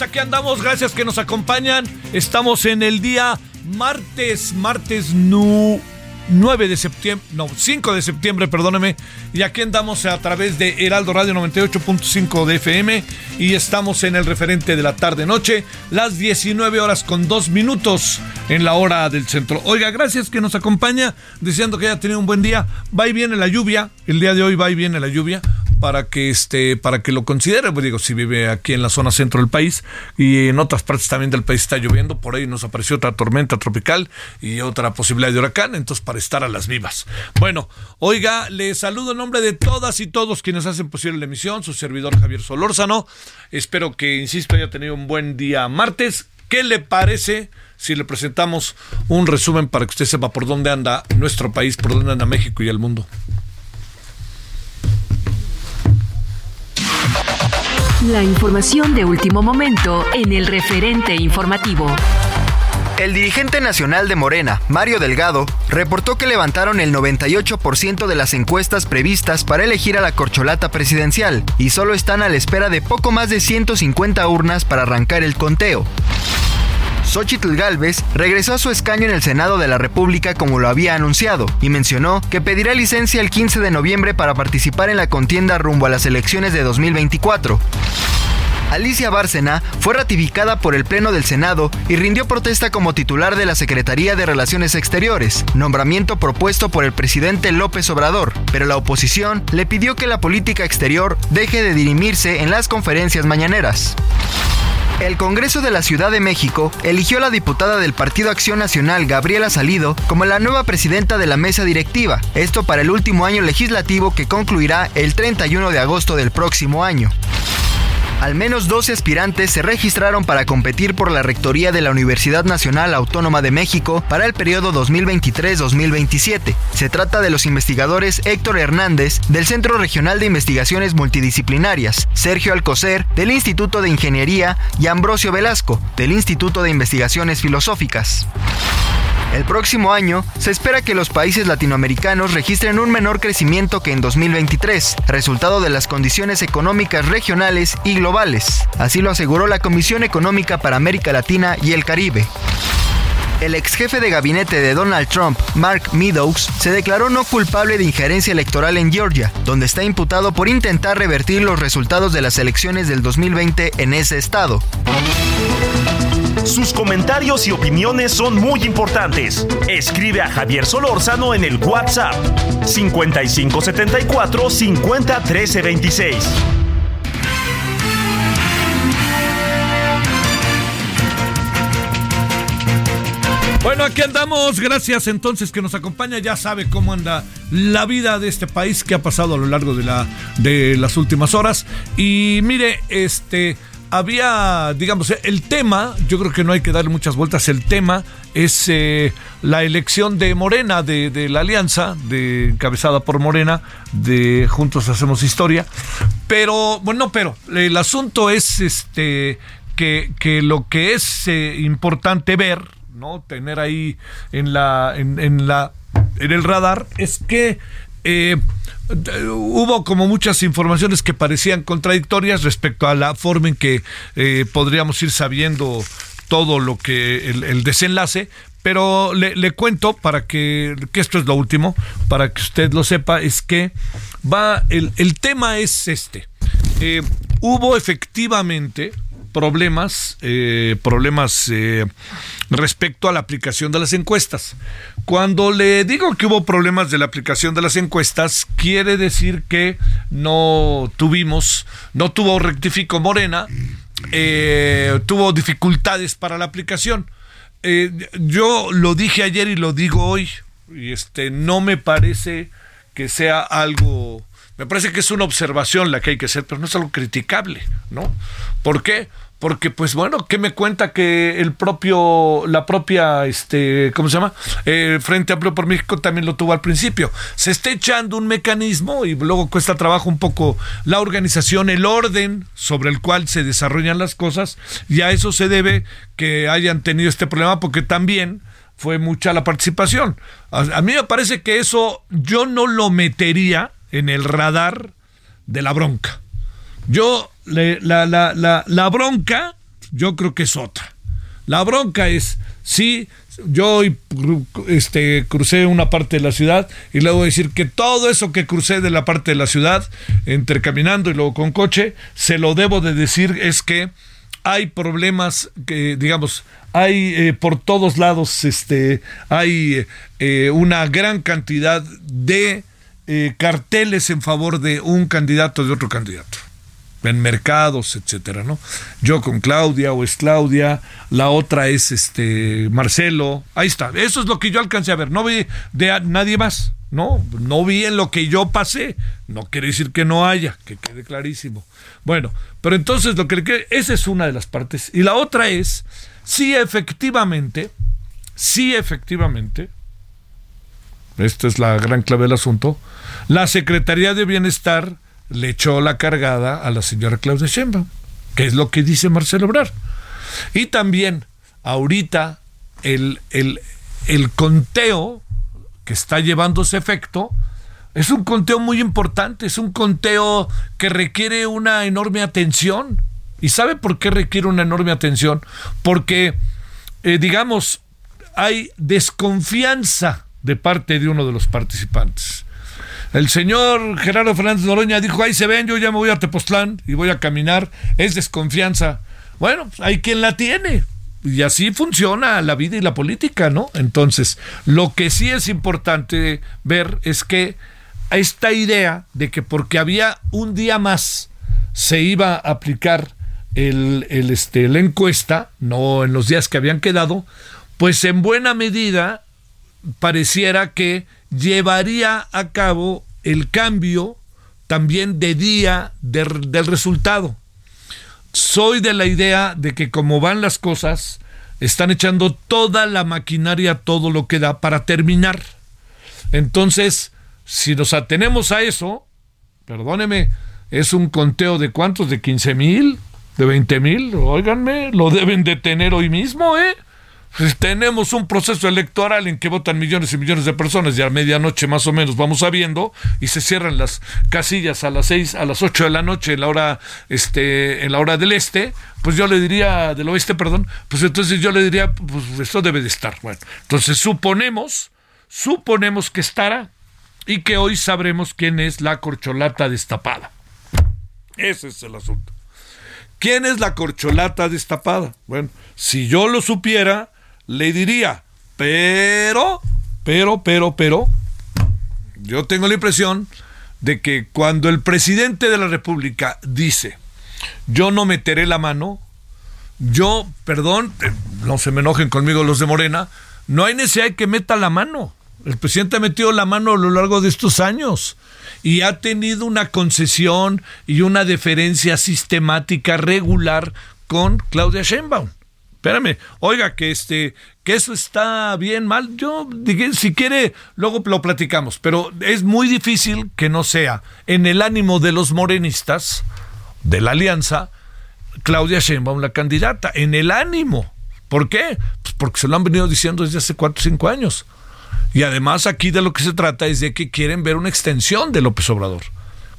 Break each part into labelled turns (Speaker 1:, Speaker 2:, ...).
Speaker 1: Noches, aquí andamos, gracias que nos acompañan. Estamos en el día martes, martes nu- 9 de septiembre, no, 5 de septiembre, perdóneme. Y aquí andamos a través de Heraldo Radio 98.5 de FM y estamos en el referente de la tarde-noche, las 19 horas con 2 minutos en la hora del centro. Oiga, gracias que nos acompaña, deseando que haya tenido un buen día. Va y viene la lluvia, el día de hoy va y viene la lluvia para que este para que lo considere pues digo si vive aquí en la zona centro del país y en otras partes también del país está lloviendo por ahí nos apareció otra tormenta tropical y otra posibilidad de huracán entonces para estar a las vivas. Bueno oiga le saludo en nombre de todas y todos quienes hacen posible la emisión su servidor Javier Solórzano. Espero que insisto haya tenido un buen día martes. Qué le parece si le presentamos un resumen para que usted sepa por dónde anda nuestro país por dónde anda México y el mundo
Speaker 2: La información de último momento en el referente informativo.
Speaker 3: El dirigente nacional de Morena, Mario Delgado, reportó que levantaron el 98% de las encuestas previstas para elegir a la corcholata presidencial y solo están a la espera de poco más de 150 urnas para arrancar el conteo. Xochitl Galvez regresó a su escaño en el Senado de la República como lo había anunciado y mencionó que pedirá licencia el 15 de noviembre para participar en la contienda rumbo a las elecciones de 2024. Alicia Bárcena fue ratificada por el Pleno del Senado y rindió protesta como titular de la Secretaría de Relaciones Exteriores, nombramiento propuesto por el presidente López Obrador, pero la oposición le pidió que la política exterior deje de dirimirse en las conferencias mañaneras. El Congreso de la Ciudad de México eligió a la diputada del Partido Acción Nacional, Gabriela Salido, como la nueva presidenta de la mesa directiva, esto para el último año legislativo que concluirá el 31 de agosto del próximo año. Al menos 12 aspirantes se registraron para competir por la rectoría de la Universidad Nacional Autónoma de México para el periodo 2023-2027. Se trata de los investigadores Héctor Hernández, del Centro Regional de Investigaciones Multidisciplinarias, Sergio Alcocer, del Instituto de Ingeniería, y Ambrosio Velasco, del Instituto de Investigaciones Filosóficas. El próximo año se espera que los países latinoamericanos registren un menor crecimiento que en 2023, resultado de las condiciones económicas regionales y globales. Así lo aseguró la Comisión Económica para América Latina y el Caribe. El ex jefe de gabinete de Donald Trump, Mark Meadows, se declaró no culpable de injerencia electoral en Georgia, donde está imputado por intentar revertir los resultados de las elecciones del 2020 en ese estado.
Speaker 4: Sus comentarios y opiniones son muy importantes. Escribe a Javier Solórzano en el WhatsApp 5574 50 13
Speaker 1: Bueno, aquí andamos. Gracias entonces que nos acompaña. Ya sabe cómo anda la vida de este país que ha pasado a lo largo de, la, de las últimas horas. Y mire, este había, digamos, el tema, yo creo que no hay que darle muchas vueltas, el tema es eh, la elección de Morena, de, la alianza, de, encabezada por Morena, de Juntos Hacemos Historia. Pero, bueno, pero el asunto es este que, que lo que es eh, importante ver, ¿no? Tener ahí en la, en, la, en el radar, es que eh, hubo como muchas informaciones que parecían contradictorias respecto a la forma en que eh, podríamos ir sabiendo todo lo que el, desenlace, pero le, le, cuento para que, que esto es lo último, para que usted lo sepa, es que va, el, el tema es este. Eh, hubo efectivamente problemas, eh, problemas eh, respecto a la aplicación de las encuestas. Cuando le digo que hubo problemas de la aplicación de las encuestas, quiere decir que no tuvimos, no tuvo rectifico Morena, eh, tuvo dificultades para la aplicación. yo lo dije ayer y lo digo hoy, y este no me parece que sea algo me parece que es una observación la que hay que hacer, pero no es algo criticable, ¿no? ¿Por qué? Porque, pues bueno, ¿qué me cuenta que el propio, la propia, este, ¿cómo se llama? Eh, Frente Amplio por México también lo tuvo al principio. Se está echando un mecanismo y luego cuesta trabajo un poco la organización, el orden sobre el cual se desarrollan las cosas, y a eso se debe que hayan tenido este problema, porque también fue mucha la participación. A, a mí me parece que eso yo no lo metería en el radar de la bronca. Yo, la, la, la, la, bronca, yo creo que es otra. La bronca es, sí, yo este, crucé una parte de la ciudad y luego decir que todo eso que crucé de la parte de la ciudad, entre caminando y luego con coche, se lo debo de decir es que hay problemas que, digamos, hay eh, por todos lados, este, hay eh, una gran cantidad de eh, carteles en favor de un candidato de otro candidato. En mercados, etcétera, ¿no? Yo con Claudia o es Claudia, la otra es este Marcelo, ahí está, eso es lo que yo alcancé a ver, no vi de nadie más, no, no vi en lo que yo pasé, no quiere decir que no haya, que quede clarísimo. Bueno, pero entonces lo que esa es una de las partes. Y la otra es si efectivamente, si efectivamente esta es la gran clave del asunto, la Secretaría de Bienestar le echó la cargada a la señora Claudia Sheinbaum, que es lo que dice Marcelo Obrar. Y también, ahorita, el, el, el conteo que está llevándose efecto es un conteo muy importante, es un conteo que requiere una enorme atención. ¿Y sabe por qué requiere una enorme atención? Porque, eh, digamos, hay desconfianza de parte de uno de los participantes. El señor Gerardo Fernández Noroña dijo, ahí se ven, yo ya me voy a Tepoztlán y voy a caminar, es desconfianza. Bueno, pues, hay quien la tiene. Y así funciona la vida y la política, ¿no? Entonces, lo que sí es importante ver es que esta idea de que porque había un día más se iba a aplicar el, el, este, la encuesta, no en los días que habían quedado, pues en buena medida pareciera que llevaría a cabo el cambio también de día de, del resultado. Soy de la idea de que como van las cosas, están echando toda la maquinaria, todo lo que da para terminar. Entonces, si nos atenemos a eso, perdóneme, es un conteo de cuántos, de 15 mil, de 20 mil, óiganme, lo deben de tener hoy mismo, ¿eh? Pues, tenemos un proceso electoral en que votan millones y millones de personas y a medianoche más o menos vamos sabiendo y se cierran las casillas a las seis, a las ocho de la noche en la hora, este, en la hora del este, pues yo le diría, del oeste, perdón, pues entonces yo le diría, pues esto debe de estar. Bueno, entonces suponemos, suponemos que estará y que hoy sabremos quién es la corcholata destapada. Ese es el asunto. ¿Quién es la corcholata destapada? Bueno, si yo lo supiera, le diría, pero, pero, pero, pero, yo tengo la impresión de que cuando el presidente de la República dice, yo no meteré la mano, yo, perdón, eh, no se me enojen conmigo los de Morena, no hay necesidad de que meta la mano. El presidente ha metido la mano a lo largo de estos años y ha tenido una concesión y una deferencia sistemática regular con Claudia Sheinbaum espérame, oiga, que este, que eso está bien, mal, yo, si quiere, luego lo platicamos, pero es muy difícil que no sea en el ánimo de los morenistas, de la alianza, Claudia Sheinbaum la candidata, en el ánimo. ¿Por qué? Pues porque se lo han venido diciendo desde hace cuatro o cinco años. Y además aquí de lo que se trata es de que quieren ver una extensión de López Obrador,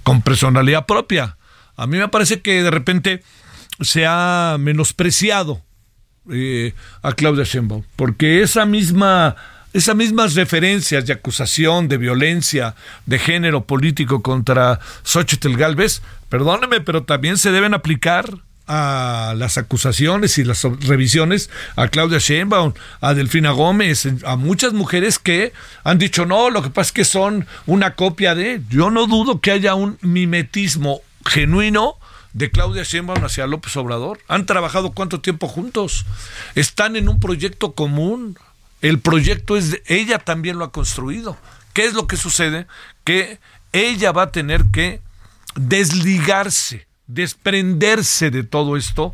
Speaker 1: con personalidad propia. A mí me parece que de repente se ha menospreciado eh, a Claudia Sheinbaum, porque esa misma esas mismas referencias de acusación de violencia de género político contra Xochitl Galvez, perdóneme, pero también se deben aplicar a las acusaciones y las revisiones a Claudia Sheinbaum, a Delfina Gómez, a muchas mujeres que han dicho, no, lo que pasa es que son una copia de... Yo no dudo que haya un mimetismo genuino de Claudia Sheinbaum hacia López Obrador. Han trabajado cuánto tiempo juntos. Están en un proyecto común. El proyecto es ella también lo ha construido. ¿Qué es lo que sucede? Que ella va a tener que desligarse, desprenderse de todo esto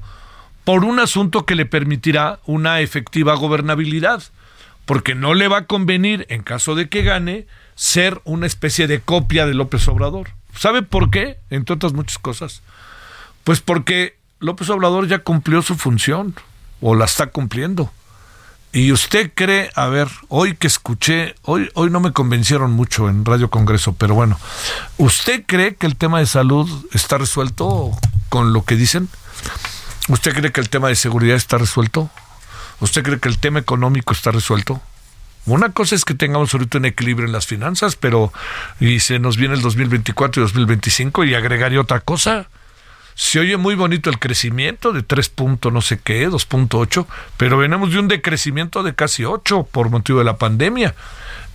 Speaker 1: por un asunto que le permitirá una efectiva gobernabilidad, porque no le va a convenir, en caso de que gane, ser una especie de copia de López Obrador. ¿Sabe por qué? Entre otras muchas cosas pues porque López Obrador ya cumplió su función o la está cumpliendo. Y usted cree, a ver, hoy que escuché, hoy, hoy no me convencieron mucho en Radio Congreso, pero bueno, ¿usted cree que el tema de salud está resuelto con lo que dicen? ¿Usted cree que el tema de seguridad está resuelto? ¿Usted cree que el tema económico está resuelto? Una cosa es que tengamos ahorita un equilibrio en las finanzas, pero y se nos viene el 2024 y 2025 y agregaría otra cosa se oye muy bonito el crecimiento de 3 no sé qué, 2.8, pero venimos de un decrecimiento de casi 8 por motivo de la pandemia.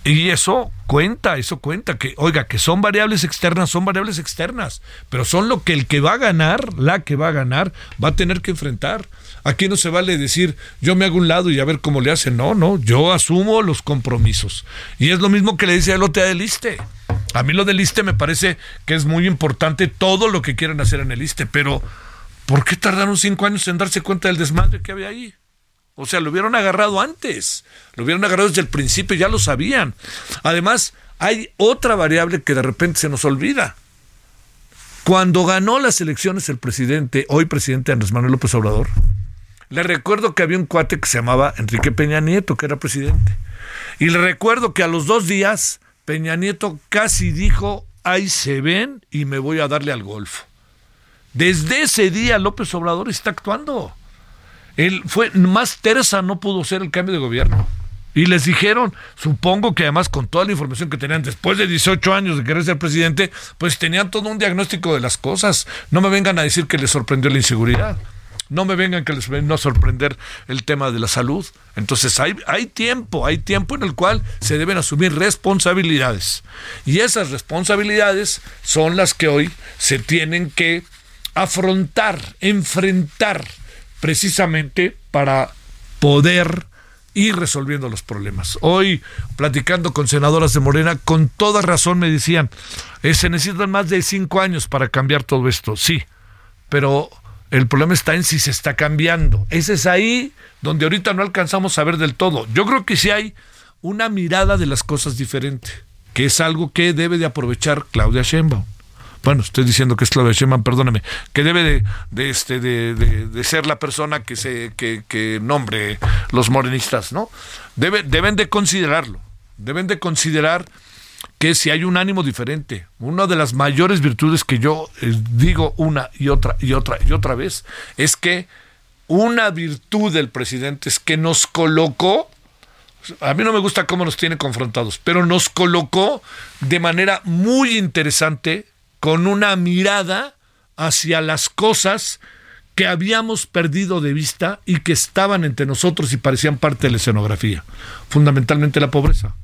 Speaker 1: Y eso cuenta, eso cuenta, que oiga, que son variables externas, son variables externas, pero son lo que el que va a ganar, la que va a ganar, va a tener que enfrentar. Aquí no se vale decir, yo me hago un lado y a ver cómo le hacen. No, no, yo asumo los compromisos. Y es lo mismo que le dice el OTA del ISTE. A mí lo del ISTE me parece que es muy importante todo lo que quieren hacer en el ISTE, pero ¿por qué tardaron cinco años en darse cuenta del desmadre que había ahí? O sea, lo hubieran agarrado antes, lo hubieran agarrado desde el principio, ya lo sabían. Además, hay otra variable que de repente se nos olvida. Cuando ganó las elecciones el presidente, hoy presidente Andrés Manuel López Obrador, le recuerdo que había un cuate que se llamaba Enrique Peña Nieto, que era presidente. Y le recuerdo que a los dos días Peña Nieto casi dijo, ahí se ven y me voy a darle al golfo. Desde ese día López Obrador está actuando. Él fue más tersa, no pudo ser el cambio de gobierno. Y les dijeron, supongo que además con toda la información que tenían después de 18 años de querer ser presidente, pues tenían todo un diagnóstico de las cosas. No me vengan a decir que les sorprendió la inseguridad. No me vengan que les venga a sorprender el tema de la salud. Entonces hay, hay tiempo, hay tiempo en el cual se deben asumir responsabilidades. Y esas responsabilidades son las que hoy se tienen que afrontar, enfrentar, precisamente para poder ir resolviendo los problemas. Hoy, platicando con senadoras de Morena, con toda razón me decían, eh, se necesitan más de cinco años para cambiar todo esto. Sí, pero el problema está en si se está cambiando. Ese es ahí donde ahorita no alcanzamos a ver del todo. Yo creo que sí hay una mirada de las cosas diferente, que es algo que debe de aprovechar Claudia Sheinbaum. bueno, estoy diciendo que es Claudia Sheinbaum, perdóneme, que debe de, este, de, de, ser la persona que se, que, que nombre los morenistas, ¿no? Debe, deben de considerarlo, deben de considerar que si hay un ánimo diferente, una de las mayores virtudes que yo eh, digo una y otra y otra y otra vez, es que una virtud del presidente es que nos colocó a mí no me gusta cómo nos tiene confrontados, pero nos colocó de manera muy interesante con una mirada hacia las cosas que habíamos perdido de vista y que estaban entre nosotros y parecían parte de la escenografía, fundamentalmente la pobreza.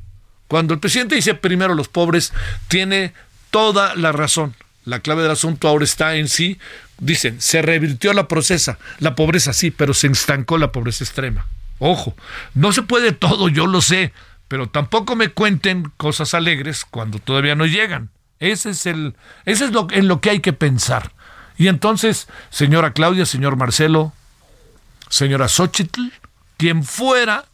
Speaker 1: Cuando el presidente dice primero los pobres, tiene toda la razón. La clave del asunto ahora está en sí, dicen, se revirtió la procesa, la pobreza sí, pero se instancó la pobreza extrema. Ojo, no se puede todo, yo lo sé, pero tampoco me cuenten cosas alegres cuando todavía no llegan. Ese es el, ese es lo, en lo que hay que pensar. Y entonces, señora Claudia, señor Marcelo, señora Xochitl, quien fuera,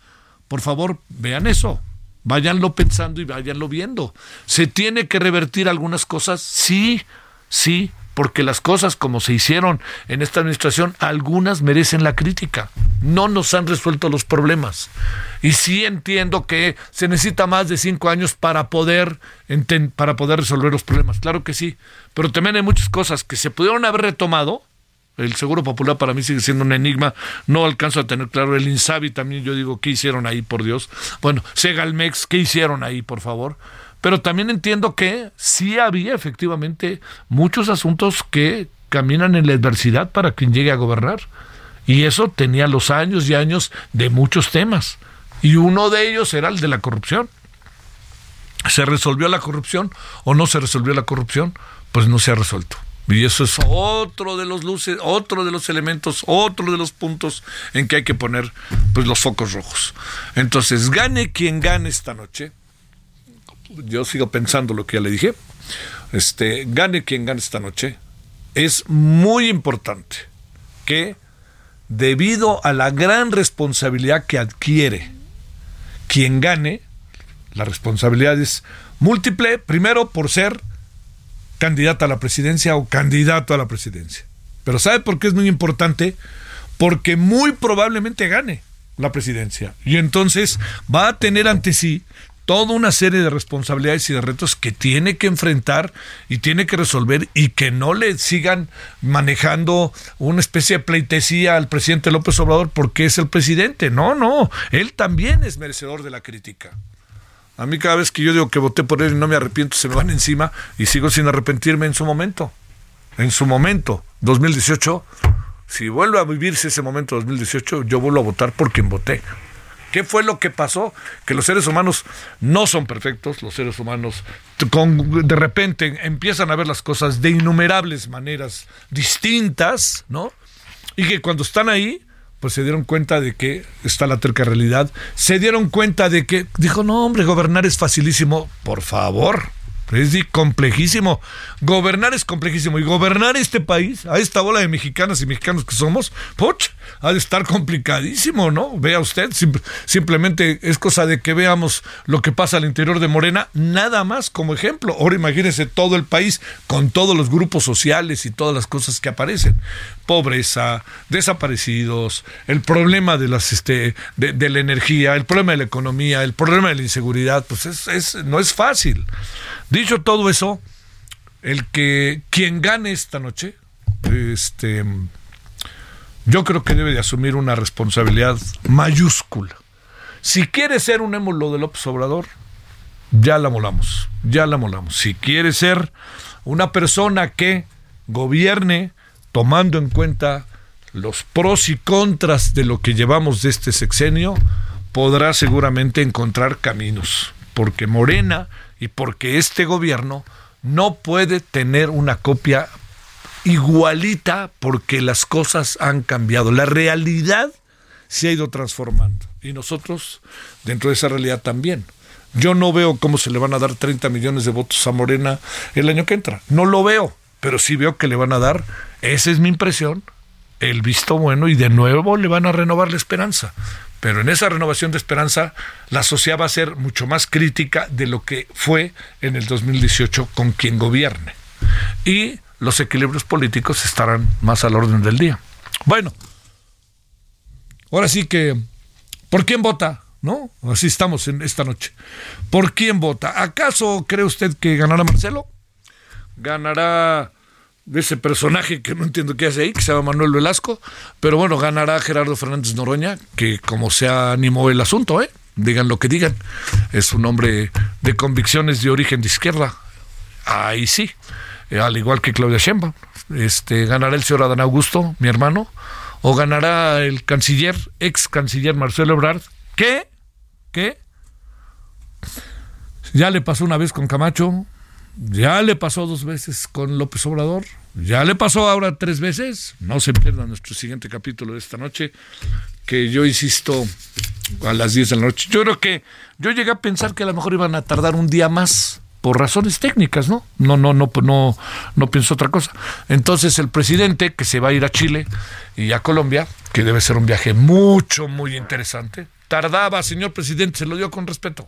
Speaker 1: por favor, vean eso. Váyanlo pensando y váyanlo viendo. ¿Se tiene que revertir algunas cosas? Sí, sí, porque las cosas como se hicieron en esta administración, algunas merecen la crítica. No nos han resuelto los problemas. Y sí entiendo que se necesita más de cinco años para poder, para poder resolver los problemas. Claro que sí. Pero también hay muchas cosas que se pudieron haber retomado. El Seguro Popular para mí sigue siendo un enigma. No alcanzo a tener claro. El Insabi también, yo digo, ¿qué hicieron ahí, por Dios? Bueno, Segalmex, ¿qué hicieron ahí, por favor? Pero también entiendo que sí había efectivamente muchos asuntos que caminan en la adversidad para quien llegue a gobernar. Y eso tenía los años y años de muchos temas. Y uno de ellos era el de la corrupción. ¿Se resolvió la corrupción o no se resolvió la corrupción? Pues no se ha resuelto. Y eso es otro de los luces, otro de los elementos, otro de los puntos en que hay que poner pues los focos rojos. Entonces, gane quien gane esta noche, yo sigo pensando lo que ya le dije, este, gane quien gane esta noche, es muy importante que debido a la gran responsabilidad que adquiere quien gane, la responsabilidad es múltiple, primero por ser candidata a la presidencia o candidato a la presidencia. Pero ¿sabe por qué es muy importante? Porque muy probablemente gane la presidencia. Y entonces va a tener ante sí toda una serie de responsabilidades y de retos que tiene que enfrentar y tiene que resolver y que no le sigan manejando una especie de pleitesía al presidente López Obrador porque es el presidente. No, no, él también es merecedor de la crítica. A mí cada vez que yo digo que voté por él y no me arrepiento, se me van encima y sigo sin arrepentirme en su momento. En su momento, 2018, si vuelve a vivirse ese momento 2018, yo vuelvo a votar por quien voté. ¿Qué fue lo que pasó? Que los seres humanos no son perfectos, los seres humanos de repente empiezan a ver las cosas de innumerables maneras distintas, ¿no? Y que cuando están ahí, pues se dieron cuenta de que está la terca realidad, se dieron cuenta de que, dijo, no, hombre, gobernar es facilísimo, por favor, es complejísimo. Gobernar es complejísimo. Y gobernar este país, a esta bola de mexicanas y mexicanos que somos, poch, ha de estar complicadísimo, ¿no? Vea usted, simplemente es cosa de que veamos lo que pasa al interior de Morena, nada más como ejemplo. Ahora imagínese todo el país con todos los grupos sociales y todas las cosas que aparecen. Pobreza, desaparecidos, el problema de las este de, de la energía, el problema de la economía, el problema de la inseguridad, pues es, es no es fácil. Dicho todo eso, el que quien gane esta noche, este, yo creo que debe de asumir una responsabilidad mayúscula. Si quiere ser un émulo de López Obrador, ya la molamos, ya la molamos. Si quiere ser una persona que gobierne tomando en cuenta los pros y contras de lo que llevamos de este sexenio, podrá seguramente encontrar caminos, porque Morena y porque este gobierno no puede tener una copia igualita porque las cosas han cambiado. La realidad se ha ido transformando y nosotros dentro de esa realidad también. Yo no veo cómo se le van a dar 30 millones de votos a Morena el año que entra. No lo veo, pero sí veo que le van a dar, esa es mi impresión, el visto bueno y de nuevo le van a renovar la esperanza. Pero en esa renovación de esperanza, la sociedad va a ser mucho más crítica de lo que fue en el 2018 con quien gobierne. y los equilibrios políticos estarán más al orden del día. Bueno, ahora sí que, ¿por quién vota? ¿No? Así estamos en esta noche. ¿Por quién vota? ¿Acaso cree usted que ganará Marcelo? ¿Ganará de ese personaje que no entiendo qué hace ahí, que se llama Manuel Velasco? Pero bueno, ganará Gerardo Fernández Noroña, que como se animó el asunto, ¿eh? Digan lo que digan. Es un hombre de convicciones de origen de izquierda. Ahí sí. Eh, al igual que Claudia Sheinbaum. Este, ganará el señor Adán Augusto, mi hermano, o ganará el canciller, ex canciller Marcelo Ebrard, ¿Qué? ¿Qué? Ya le pasó una vez con Camacho, ya le pasó dos veces con López Obrador, ya le pasó ahora tres veces. No se pierda nuestro siguiente capítulo de esta noche, que yo insisto a las 10 de la noche. Yo creo que yo llegué a pensar que a lo mejor iban a tardar un día más por razones técnicas, ¿no? No, no, no, no, no pienso otra cosa. Entonces el presidente que se va a ir a Chile y a Colombia, que debe ser un viaje mucho, muy interesante. Tardaba, señor presidente, se lo dio con respeto.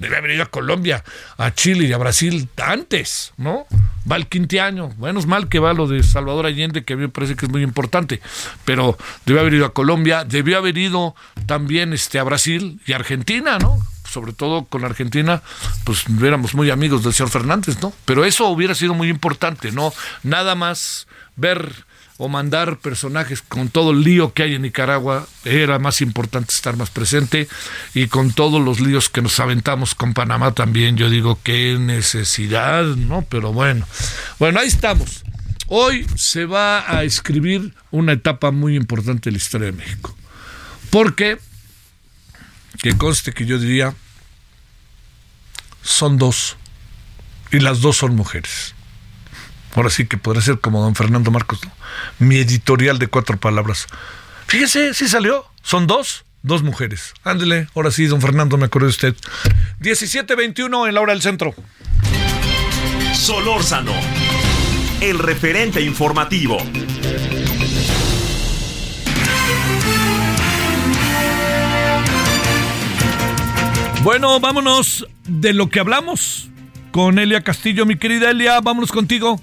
Speaker 1: Debe haber ido a Colombia, a Chile y a Brasil antes, ¿no? Va el quinto año. Menos mal que va lo de Salvador Allende, que a mí me parece que es muy importante. Pero debe haber ido a Colombia, debió haber ido también este, a Brasil y Argentina, ¿no? sobre todo con Argentina, pues éramos muy amigos del señor Fernández, ¿no? Pero eso hubiera sido muy importante, ¿no? Nada más ver o mandar personajes con todo el lío que hay en Nicaragua, era más importante estar más presente y con todos los líos que nos aventamos con Panamá también, yo digo qué necesidad, ¿no? Pero bueno, bueno, ahí estamos. Hoy se va a escribir una etapa muy importante de la historia de México. Porque que conste que yo diría, son dos, y las dos son mujeres. Ahora sí que podría ser como don Fernando Marcos, mi editorial de cuatro palabras. Fíjese, sí salió, son dos, dos mujeres. Ándele, ahora sí, don Fernando, me acuerdo de usted. 17.21 en la hora del centro.
Speaker 4: Solórzano, el referente informativo.
Speaker 1: Bueno, vámonos de lo que hablamos con Elia Castillo, mi querida Elia, vámonos contigo.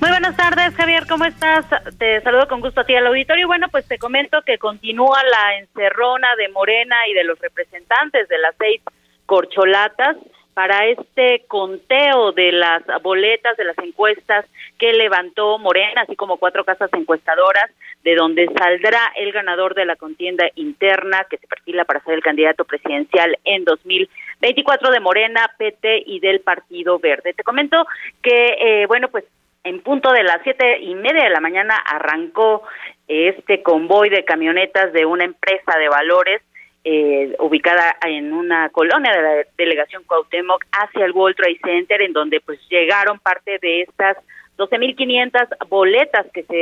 Speaker 5: Muy buenas tardes, Javier, ¿cómo estás? Te saludo con gusto a ti al auditorio. Bueno, pues te comento que continúa la encerrona de Morena y de los representantes de las seis corcholatas para este conteo de las boletas de las encuestas que levantó Morena, así como cuatro casas encuestadoras, de donde saldrá el ganador de la contienda interna que se perfila para ser el candidato presidencial en 2024 de Morena, PT y del Partido Verde. Te comento que, eh, bueno, pues en punto de las siete y media de la mañana arrancó este convoy de camionetas de una empresa de valores eh, ubicada en una colonia de la delegación Cuauhtémoc hacia el World Trade Center, en donde pues llegaron parte de estas 12.500 boletas que se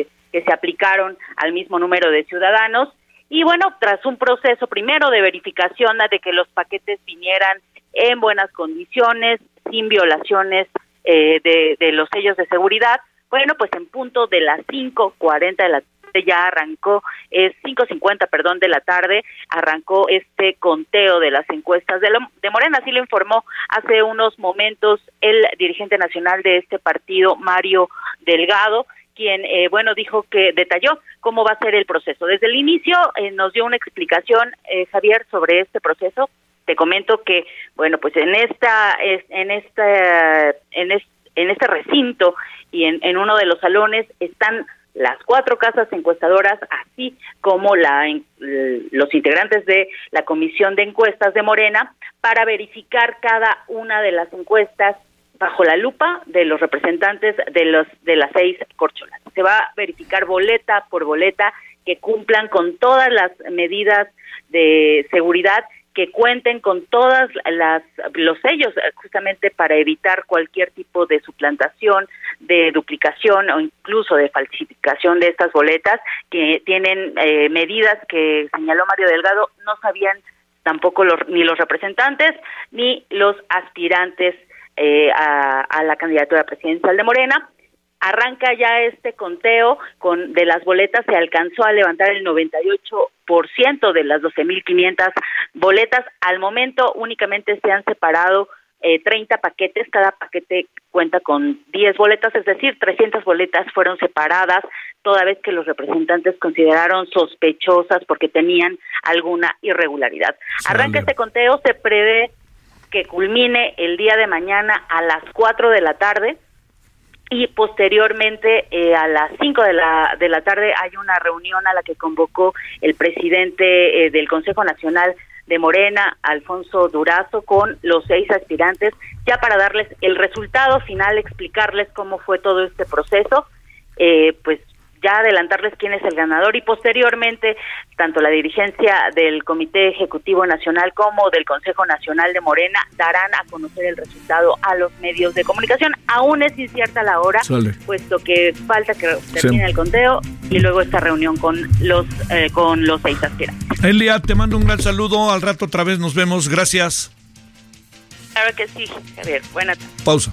Speaker 5: eh, que se aplicaron al mismo número de ciudadanos. Y bueno, tras un proceso primero de verificación de que los paquetes vinieran en buenas condiciones, sin violaciones eh, de, los sellos de seguridad, bueno, pues en punto de las 5.40 de la ya arrancó, es 5.50, perdón, de la tarde, arrancó este conteo de las encuestas de, de Morena, así lo informó hace unos momentos el dirigente nacional de este partido, Mario Delgado, quien, eh, bueno, dijo que detalló cómo va a ser el proceso. Desde el inicio eh, nos dio una explicación, eh, Javier, sobre este proceso. Te comento que, bueno, pues en esta, en esta, en este, recinto y en, en uno de los salones están las cuatro casas encuestadoras, así como la, los integrantes de la Comisión de Encuestas de Morena, para verificar cada una de las encuestas bajo la lupa de los representantes de los de las seis corcholas. Se va a verificar boleta por boleta que cumplan con todas las medidas de seguridad que cuenten con todas las los sellos eh, justamente para evitar cualquier tipo de suplantación, de duplicación o incluso de falsificación de estas boletas que tienen eh, medidas que señaló Mario Delgado no sabían tampoco los, ni los representantes ni los aspirantes eh, a, a la candidatura presidencial de Morena arranca ya este conteo con de las boletas se alcanzó a levantar el 98% de las 12.500 boletas. Al momento únicamente se han separado 30 paquetes, cada paquete cuenta con 10 boletas, es decir, 300 boletas fueron separadas toda vez que los representantes consideraron sospechosas porque tenían alguna irregularidad. Arranca este conteo, se prevé que culmine el día de mañana a las 4 de la tarde y posteriormente eh, a las 5 de la, de la tarde hay una reunión a la que convocó el presidente eh, del Consejo Nacional de Morena, Alfonso Durazo, con los seis aspirantes, ya para darles el resultado final, explicarles cómo fue todo este proceso, eh, pues ya adelantarles quién es el ganador y posteriormente tanto la dirigencia del Comité Ejecutivo Nacional como del Consejo Nacional de Morena darán a conocer el resultado a los medios de comunicación. Aún es incierta la hora, puesto que falta que termine el conteo y luego esta reunión con los eh, con los seis aspirantes.
Speaker 1: Elia, te mando un gran saludo. Al rato otra vez nos vemos. Gracias.
Speaker 5: Claro que sí, Javier. Buenas
Speaker 1: Pausa.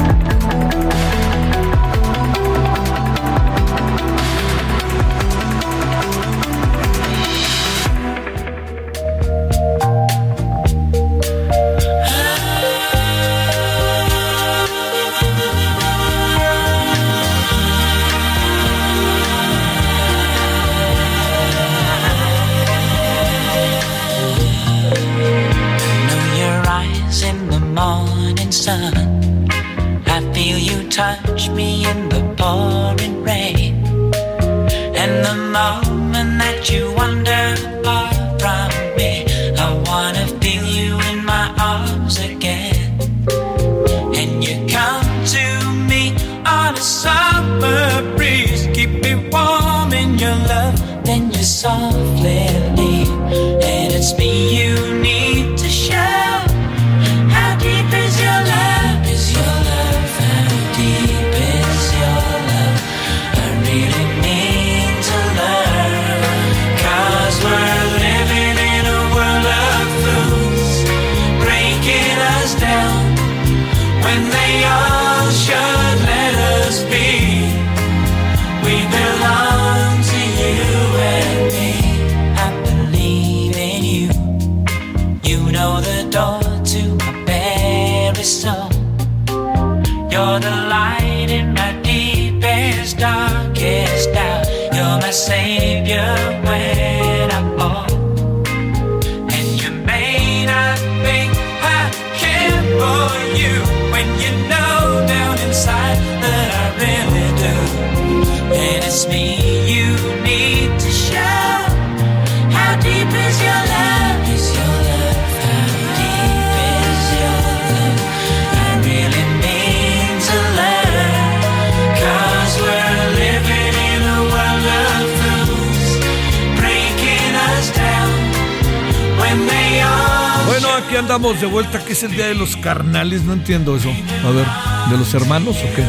Speaker 1: El día de los carnales, no entiendo eso. A ver, ¿de los hermanos o qué?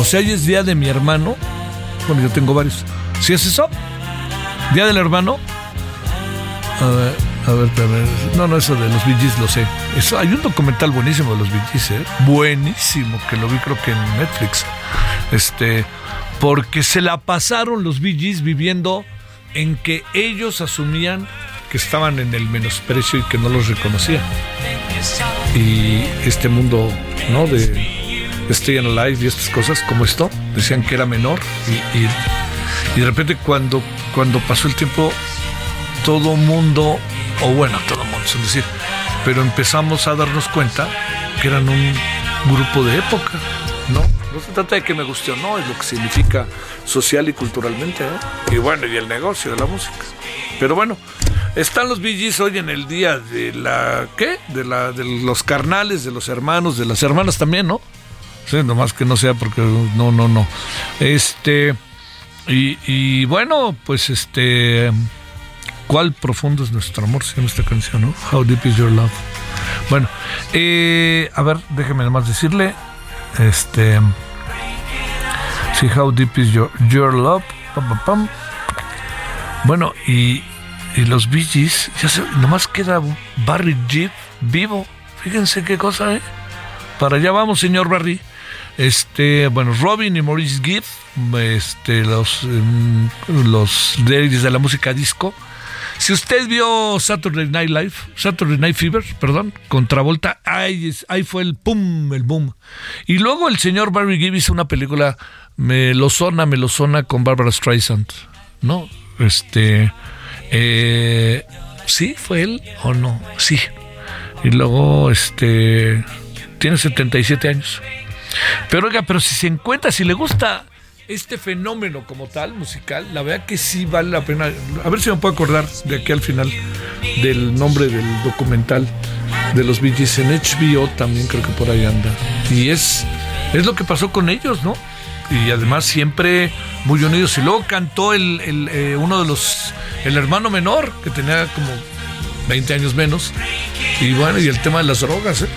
Speaker 1: O sea, hoy es día de mi hermano. Bueno, yo tengo varios. ¿Sí es eso? ¿Día del hermano? A ver, a ver. No, no, eso de los Gees lo sé. Eso, hay un documental buenísimo de los Gees, ¿eh? Buenísimo, que lo vi creo que en Netflix. Este, porque se la pasaron los Gees viviendo en que ellos asumían que estaban en el menosprecio y que no los reconocían. Y este mundo, ¿no? De Stay Alive y estas cosas como esto, decían que era menor y, y- y de repente cuando, cuando pasó el tiempo, todo mundo, o bueno, todo mundo, es decir, pero empezamos a darnos cuenta que eran un grupo de época, ¿no? No se trata de que me guste o no, es lo que significa social y culturalmente, ¿eh? Y bueno, y el negocio de la música. Pero bueno, están los Gees hoy en el día de la, ¿qué? De, la, de los carnales, de los hermanos, de las hermanas también, ¿no? Sí, nomás que no sea porque no, no, no. Este, y, y bueno, pues este, ¿cuál profundo es nuestro amor? Se llama esta canción, ¿no? How deep is your love. Bueno, eh, a ver, déjeme nomás decirle, este, sí, how deep is your, your love, pam, pam, pam. Bueno, y, y los Bee Gees, ya se, nomás queda Barry Gibb vivo. Fíjense qué cosa, ¿eh? Para allá vamos, señor Barry. Este, bueno, Robin y Maurice Gibb, este, los, em, los de la música disco. Si usted vio Saturday Night Live, Saturday Night Fever, perdón, con Travolta, ahí, ahí fue el pum, el boom. Y luego el señor Barry Gibb hizo una película Melosona, Melosona con Barbara Streisand, ¿no? Este, eh, ¿sí fue él o no? Sí. Y luego, este, tiene 77 años. Pero oiga, pero si se encuentra, si le gusta este fenómeno como tal, musical, la verdad que sí vale la pena. A ver si me puedo acordar de aquí al final del nombre del documental de los Bee en HBO también creo que por ahí anda. Y es, es lo que pasó con ellos, ¿no? Y además siempre muy unidos. Y luego cantó el, eh, uno de los, el hermano menor, que tenía como 20 años menos. Y bueno, y el tema de las drogas, ¿eh?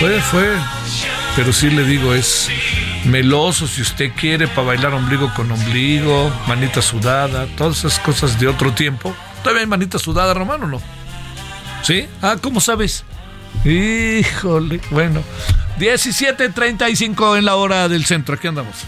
Speaker 1: fue, fue, pero sí le digo, es meloso si usted quiere para bailar ombligo con ombligo, manita sudada, todas esas cosas de otro tiempo. ¿Todavía hay manita sudada, Romano, no? ¿Sí? Ah, ¿cómo sabes? Híjole, bueno. 17.35 en la hora del centro, aquí andamos.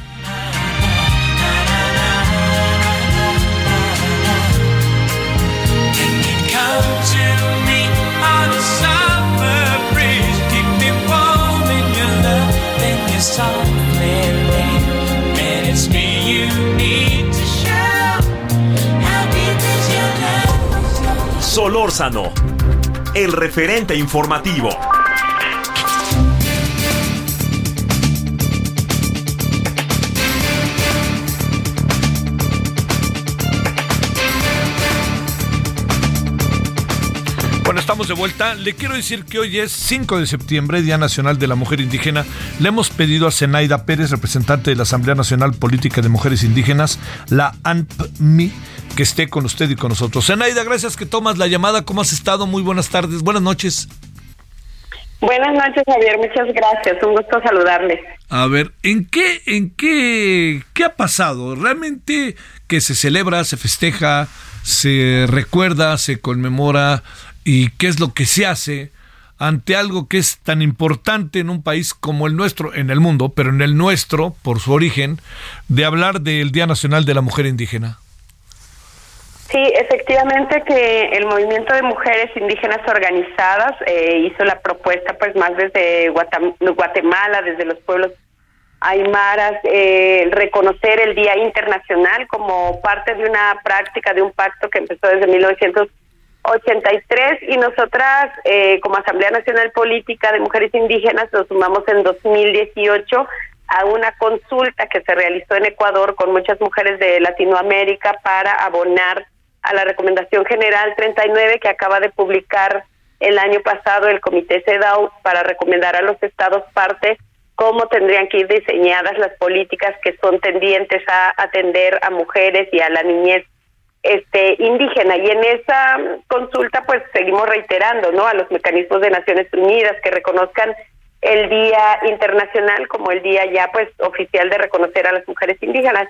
Speaker 6: Solórzano, el referente informativo.
Speaker 1: Bueno, estamos de vuelta. Le quiero decir que hoy es 5 de septiembre, Día Nacional de la Mujer Indígena. Le hemos pedido a Zenaida Pérez, representante de la Asamblea Nacional Política de Mujeres Indígenas, la ANPMI, que esté con usted y con nosotros. Zenaida, gracias que tomas la llamada. ¿Cómo has estado? Muy buenas tardes. Buenas noches.
Speaker 7: Buenas noches, Javier. Muchas gracias. Un gusto saludarles.
Speaker 1: A ver, ¿en qué, en qué, qué ha pasado? ¿Realmente que se celebra, se festeja, se recuerda, se conmemora y qué es lo que se hace ante algo que es tan importante en un país como el nuestro, en el mundo, pero en el nuestro, por su origen, de hablar del Día Nacional de la Mujer Indígena?
Speaker 7: Sí, efectivamente que el movimiento de mujeres indígenas organizadas eh, hizo la propuesta pues más desde Guatemala, desde los pueblos aymaras, eh, reconocer el Día Internacional como parte de una práctica, de un pacto que empezó desde 1983 y nosotras eh, como Asamblea Nacional Política de Mujeres Indígenas nos sumamos en 2018 a una consulta que se realizó en Ecuador con muchas mujeres de Latinoamérica para abonar a la Recomendación General 39 que acaba de publicar el año pasado el Comité CEDAW para recomendar a los estados parte cómo tendrían que ir diseñadas las políticas que son tendientes a atender a mujeres y a la niñez este indígena. Y en esa consulta pues seguimos reiterando no a los mecanismos de Naciones Unidas que reconozcan el día internacional como el día ya pues oficial de reconocer a las mujeres indígenas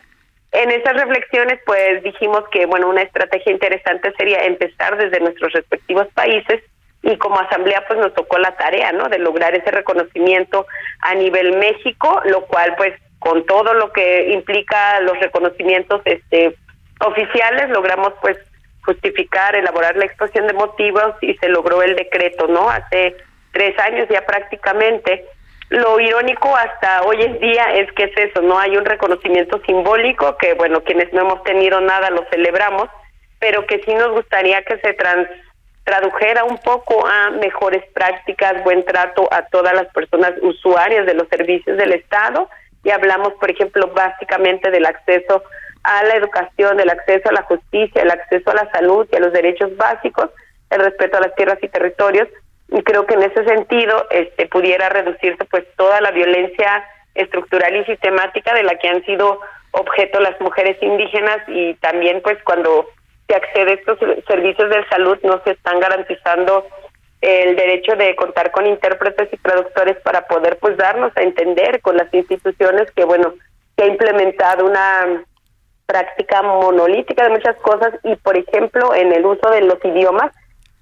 Speaker 7: en esas reflexiones, pues dijimos que, bueno, una estrategia interesante sería empezar desde nuestros respectivos países y como asamblea, pues nos tocó la tarea, ¿no? De lograr ese reconocimiento a nivel México, lo cual, pues, con todo lo que implica los reconocimientos, este, oficiales, logramos, pues, justificar, elaborar la exposición de motivos y se logró el decreto, ¿no? Hace tres años ya prácticamente lo irónico hasta hoy en día es que es eso, no hay un reconocimiento simbólico, que bueno, quienes no hemos tenido nada lo celebramos, pero que sí nos gustaría que se trans, tradujera un poco a mejores prácticas, buen trato a todas las personas usuarias de los servicios del Estado. Y hablamos, por ejemplo, básicamente del acceso a la educación, del acceso a la justicia, el acceso a la salud y a los derechos básicos, el respeto a las tierras y territorios, y creo que en ese sentido este pudiera reducirse pues toda la violencia estructural y sistemática de la que han sido objeto las mujeres indígenas y también pues cuando se accede a estos servicios de salud no se están garantizando el derecho de contar con intérpretes y traductores para poder pues darnos a entender con las instituciones que bueno se ha implementado una práctica monolítica de muchas cosas y, por ejemplo, en el uso de los idiomas,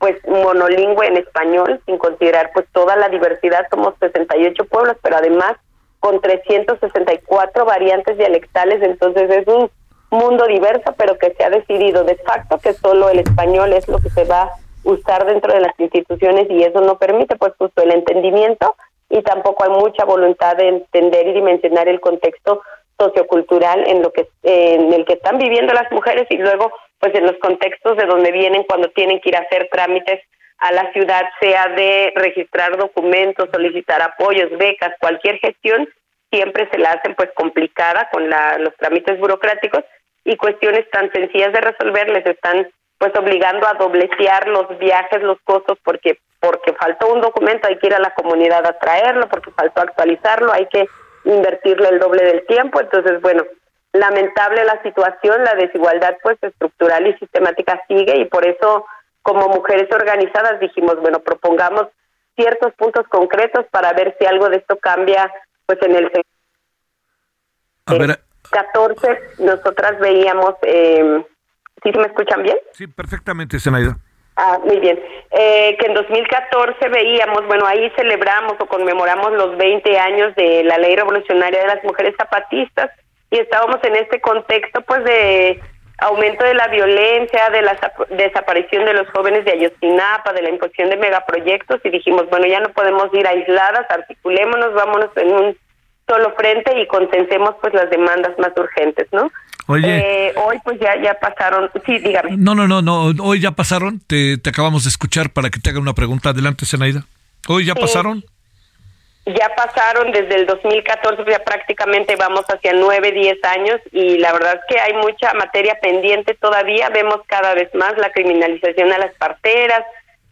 Speaker 7: pues monolingüe en español, sin considerar pues toda la diversidad, somos 68 pueblos, pero además con 364 variantes dialectales, entonces es un mundo diverso, pero que se ha decidido de facto que solo el español es lo que se va a usar dentro de las instituciones y eso no permite pues justo el entendimiento. Y tampoco hay mucha voluntad de entender y dimensionar el contexto sociocultural en lo que en el que están viviendo las mujeres y luego pues en los contextos de donde vienen cuando tienen que ir a hacer trámites a la ciudad, sea de registrar documentos, solicitar apoyos, becas, cualquier gestión, siempre se la hacen pues complicada con la, los trámites burocráticos y cuestiones tan sencillas de resolver les están pues obligando a dobletear los viajes, los costos, porque porque faltó un documento, hay que ir a la comunidad a traerlo, porque faltó actualizarlo, hay que invertirle el doble del tiempo, entonces bueno, lamentable la situación, la desigualdad pues estructural y sistemática sigue y por eso como mujeres organizadas dijimos, bueno, propongamos ciertos puntos concretos para ver si algo de esto cambia pues en el
Speaker 1: a ver,
Speaker 7: 14 nosotras veíamos eh, ¿sí me escuchan bien?
Speaker 1: Sí, perfectamente, Zenaida.
Speaker 7: Ah, muy bien. Eh, que en 2014 veíamos, bueno, ahí celebramos o conmemoramos los 20 años de la Ley Revolucionaria de las Mujeres Zapatistas y estábamos en este contexto, pues, de aumento de la violencia, de la desaparición de los jóvenes de Ayotzinapa, de la imposición de megaproyectos y dijimos, bueno, ya no podemos ir aisladas, articulémonos, vámonos en un solo frente y consensemos pues las demandas más urgentes, ¿no?
Speaker 1: Oye.
Speaker 7: Eh, hoy pues ya, ya pasaron, sí, dígame.
Speaker 1: No, no, no, no, hoy ya pasaron, te, te acabamos de escuchar para que te haga una pregunta. Adelante, Zenaida. Hoy ya pasaron.
Speaker 7: Ya pasaron desde el 2014, ya prácticamente vamos hacia nueve, diez años y la verdad es que hay mucha materia pendiente todavía. Vemos cada vez más la criminalización a las parteras,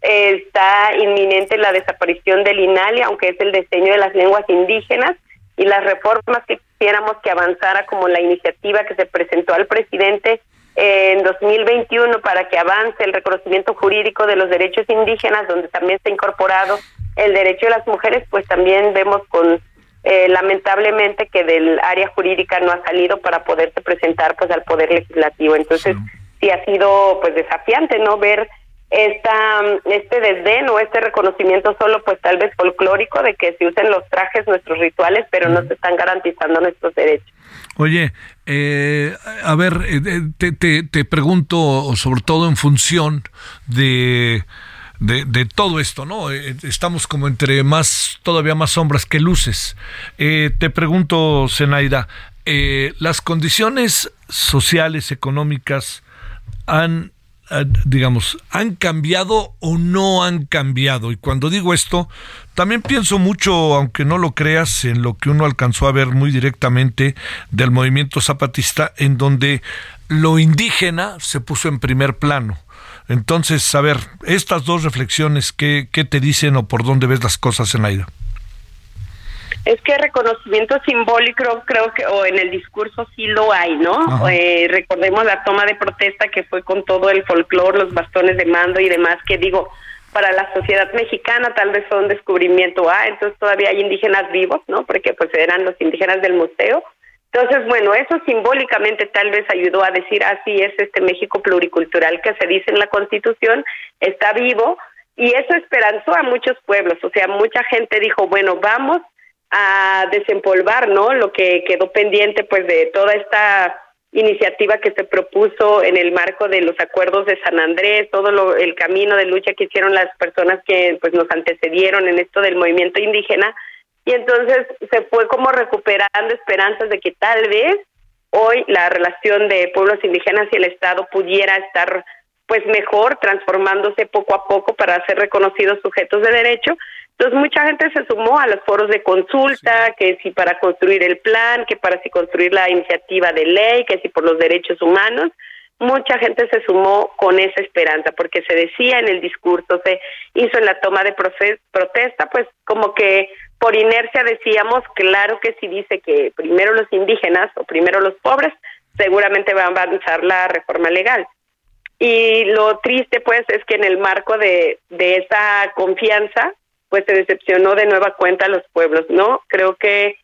Speaker 7: está inminente la desaparición del INALI, aunque es el diseño de las lenguas indígenas y las reformas que quisiéramos que avanzara como la iniciativa que se presentó al presidente en 2021 para que avance el reconocimiento jurídico de los derechos indígenas, donde también se ha incorporado el derecho de las mujeres, pues también vemos con eh, lamentablemente que del área jurídica no ha salido para poderse presentar pues al poder legislativo. Entonces sí, ha sido pues desafiante no ver esta este desdén o este reconocimiento solo pues tal vez folclórico de que se usen los trajes nuestros rituales pero no se están garantizando nuestros derechos
Speaker 1: Oye, eh, a ver, eh, te, te, te, pregunto sobre todo en función de, de, de, todo esto, ¿no? Eh, estamos como entre más, todavía más sombras que luces. Eh, te pregunto, Zenaida, eh, ¿las condiciones sociales, económicas han eh, digamos, ¿han cambiado o no han cambiado? Y cuando digo esto, también pienso mucho, aunque no lo creas, en lo que uno alcanzó a ver muy directamente del movimiento zapatista, en donde lo indígena se puso en primer plano. Entonces, a ver, estas dos reflexiones, ¿qué, qué te dicen o por dónde ves las cosas en Aida?
Speaker 7: Es que reconocimiento simbólico creo que o en el discurso sí lo hay, ¿no? Eh, recordemos la toma de protesta que fue con todo el folclore, los bastones de mando y demás, que digo, para la sociedad mexicana tal vez fue un descubrimiento, ah, entonces todavía hay indígenas vivos, ¿no? Porque pues eran los indígenas del museo. Entonces, bueno, eso simbólicamente tal vez ayudó a decir, así es este México pluricultural que se dice en la Constitución, está vivo, y eso esperanzó a muchos pueblos, o sea, mucha gente dijo, bueno, vamos a desempolvar, ¿no? Lo que quedó pendiente, pues, de toda esta iniciativa que se propuso en el marco de los acuerdos de San Andrés, todo lo, el camino de lucha que hicieron las personas que pues nos antecedieron en esto del movimiento indígena y entonces se fue como recuperando esperanzas de que tal vez hoy la relación de pueblos indígenas y el Estado pudiera estar pues mejor, transformándose poco a poco para ser reconocidos sujetos de derecho, entonces mucha gente se sumó a los foros de consulta, que si para construir el plan, que para si construir la iniciativa de ley, que si por los derechos humanos. Mucha gente se sumó con esa esperanza, porque se decía en el discurso, se hizo en la toma de protesta, pues como que por inercia decíamos, claro que si dice que primero los indígenas o primero los pobres, seguramente va a avanzar la reforma legal. Y lo triste, pues, es que en el marco de, de esa confianza, pues se decepcionó de nueva cuenta a los pueblos, ¿no? Creo que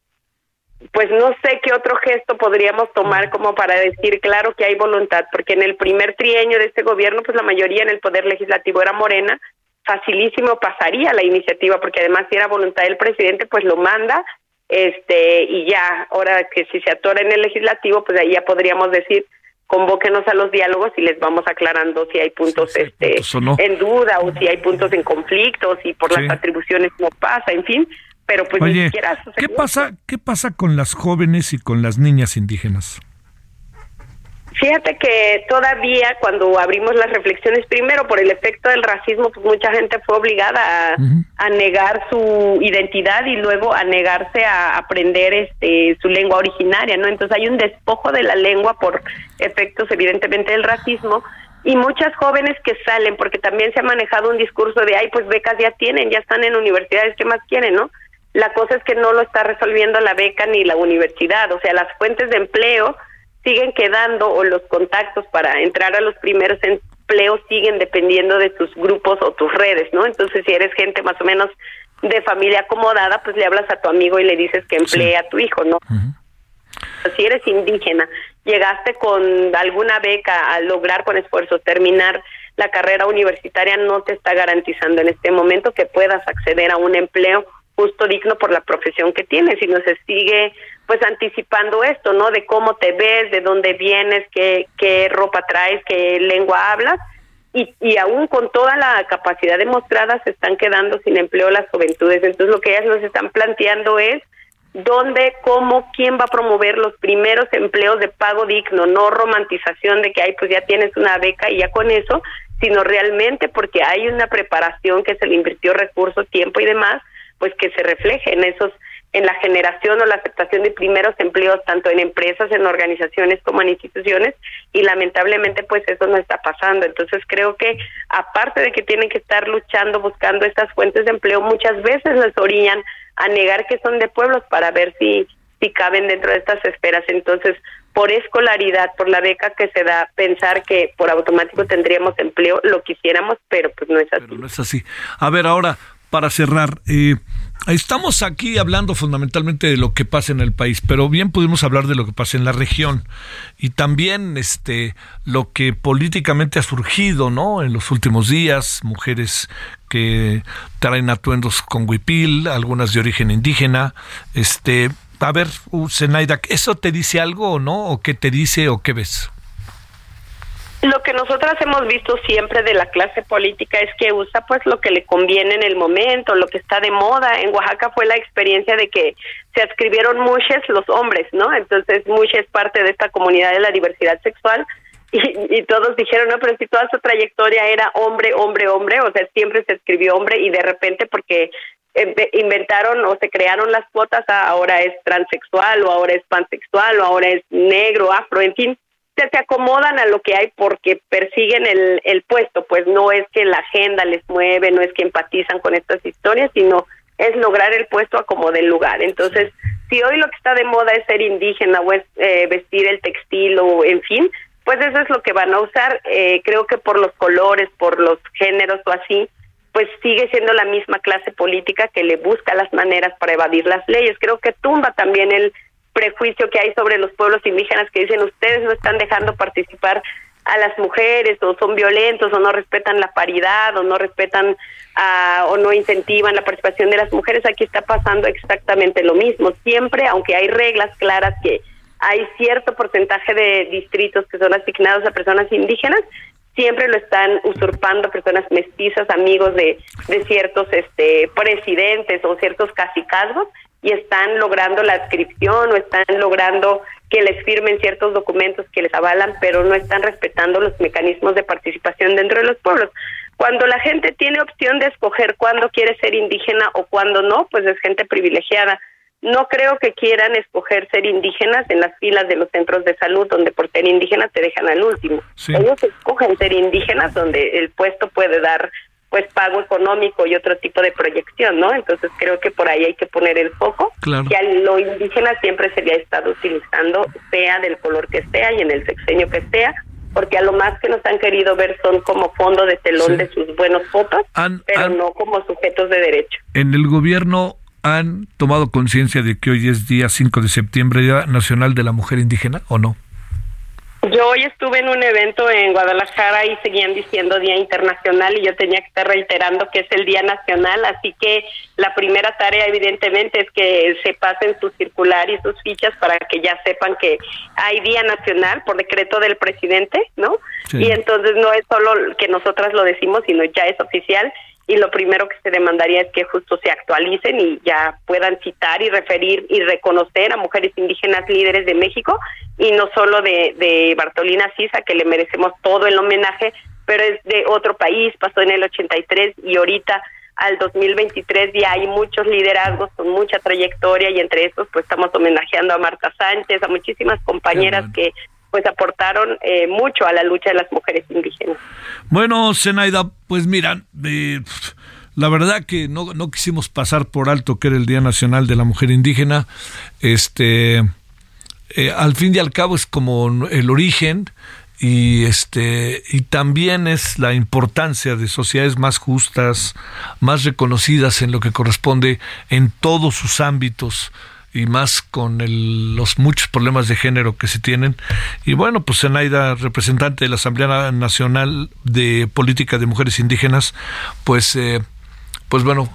Speaker 7: pues no sé qué otro gesto podríamos tomar como para decir claro que hay voluntad, porque en el primer trienio de este gobierno, pues la mayoría en el poder legislativo era morena, facilísimo pasaría la iniciativa, porque además si era voluntad del presidente, pues lo manda, este, y ya, ahora que si se atora en el legislativo, pues ahí ya podríamos decir, convóquenos a los diálogos y les vamos aclarando si hay puntos este en duda o si hay puntos en conflicto, si por las atribuciones no pasa, en fin, pero pues ni siquiera
Speaker 1: ¿qué pasa, ¿qué pasa con las jóvenes y con las niñas indígenas?
Speaker 7: Fíjate que todavía cuando abrimos las reflexiones, primero por el efecto del racismo, pues mucha gente fue obligada a, a, negar su identidad y luego a negarse a aprender este su lengua originaria, ¿no? Entonces hay un despojo de la lengua por efectos evidentemente del racismo y muchas jóvenes que salen porque también se ha manejado un discurso de, ay, pues becas ya tienen, ya están en universidades, ¿qué más quieren, no? La cosa es que no lo está resolviendo la beca ni la universidad, o sea, las fuentes de empleo siguen quedando o los contactos para entrar a los primeros empleos siguen dependiendo de tus grupos o tus redes, ¿no? Entonces, si eres gente más o menos de familia acomodada, pues le hablas a tu amigo y le dices que emplee a tu hijo, ¿no? Si eres indígena, llegaste con alguna beca a lograr con esfuerzo terminar la carrera universitaria, no te está garantizando en este momento que puedas acceder a un empleo justo digno por la profesión que tienes y no se sigue pues anticipando esto, ¿no? De cómo te ves, de dónde vienes, qué, qué ropa traes, qué lengua hablas y, y aún con toda la capacidad demostrada se están quedando sin empleo las juventudes. Entonces lo que ellas nos están planteando es dónde, cómo, quién va a promover los primeros empleos de pago digno, no romantización de que, ay, pues ya tienes una beca y ya con eso, sino realmente porque hay una preparación que se le invirtió recursos, tiempo y demás, pues que se refleje en esos en la generación o la aceptación de primeros empleos tanto en empresas, en organizaciones como en instituciones y lamentablemente pues eso no está pasando. Entonces creo que aparte de que tienen que estar luchando buscando estas fuentes de empleo, muchas veces les orillan a negar que son de pueblos para ver si si caben dentro de estas esferas. Entonces, por escolaridad, por la beca que se da, pensar que por automático tendríamos empleo, lo quisiéramos, pero pues no es así.
Speaker 1: Pero no es así. A ver, ahora, para cerrar, eh, estamos aquí hablando fundamentalmente de lo que pasa en el país, pero bien pudimos hablar de lo que pasa en la región y también este lo que políticamente ha surgido, ¿no? En los últimos días, mujeres que traen atuendos con huipil, algunas de origen indígena, este, a ver, Zenaida, ¿eso te dice algo o no? ¿O qué te dice o qué ves?
Speaker 7: Lo que nosotras hemos visto siempre de la clase política es que usa pues lo que le conviene en el momento, lo que está de moda. En Oaxaca fue la experiencia de que se adscribieron muchos los hombres, ¿no? Entonces muchas es parte de esta comunidad de la diversidad sexual y, y, todos dijeron, no, pero si toda su trayectoria era hombre, hombre, hombre, o sea, siempre se escribió hombre y de repente porque eh, inventaron o se crearon las cuotas, ahora es transexual o ahora es pansexual o ahora es negro, afro, en fin, se, acomodan a lo que hay porque persiguen el, el puesto, pues no es que la agenda les mueve, no es que empatizan con estas historias, sino es lograr el puesto a como del lugar. Entonces, si hoy lo que está de moda es ser indígena o es eh, vestir el textil o en fin, pues eso es lo que van a usar. Eh, creo que por los colores, por los géneros o así, pues sigue siendo la misma clase política que le busca las maneras para evadir las leyes. Creo que tumba también el prejuicio que hay sobre los pueblos indígenas que dicen ustedes no están dejando participar a las mujeres o son violentos o no respetan la paridad o no respetan uh, o no incentivan la participación de las mujeres, aquí está pasando exactamente lo mismo. Siempre, aunque hay reglas claras que hay cierto porcentaje de distritos que son asignados a personas indígenas, siempre lo están usurpando personas mestizas, amigos de, de ciertos este, presidentes o ciertos cacicazgos y están logrando la adscripción o están logrando que les firmen ciertos documentos que les avalan, pero no están respetando los mecanismos de participación dentro de los pueblos. Cuando la gente tiene opción de escoger cuándo quiere ser indígena o cuándo no, pues es gente privilegiada. No creo que quieran escoger ser indígenas en las filas de los centros de salud, donde por ser indígenas te dejan al último. Ellos escogen ser indígenas, donde el puesto puede dar pues pago económico y otro tipo de proyección, ¿no? Entonces creo que por ahí hay que poner el foco,
Speaker 1: claro.
Speaker 7: que a lo indígena siempre se había estado utilizando, sea del color que sea y en el sexenio que sea, porque a lo más que nos han querido ver son como fondo de telón de sus buenos fotos, pero no como sujetos de derecho.
Speaker 1: En el gobierno han tomado conciencia de que hoy es día 5 de septiembre, Día Nacional de la Mujer Indígena, o no?
Speaker 7: Yo hoy estuve en un evento en Guadalajara y seguían diciendo Día Internacional y yo tenía que estar reiterando que es el Día Nacional, así que la primera tarea evidentemente es que se pasen su circular y sus fichas para que ya sepan que hay Día Nacional por decreto del presidente, ¿no? Y entonces no es solo que nosotras lo decimos, sino ya es oficial y lo primero que se demandaría es que justo se actualicen y ya puedan citar y referir y reconocer a mujeres indígenas líderes de México y no solo de, de Bartolina Sisa, que le merecemos todo el homenaje, pero es de otro país, pasó en el 83 y ahorita al 2023 ya hay muchos liderazgos con mucha trayectoria y entre esos pues estamos homenajeando a Marta Sánchez, a muchísimas compañeras que pues aportaron eh, mucho a la lucha de las mujeres indígenas.
Speaker 1: Bueno, Zenaida, pues mira, eh, la verdad que no, quisimos pasar por alto que era el Día Nacional de la Mujer Indígena. Este, eh, al fin y al cabo es como el origen y este y también es la importancia de sociedades más justas, más reconocidas en lo que corresponde en todos sus ámbitos y más con los muchos problemas de género que se tienen. Y bueno, pues Zenaida, representante de la Asamblea Nacional de Política de Mujeres Indígenas, pues, eh, pues bueno,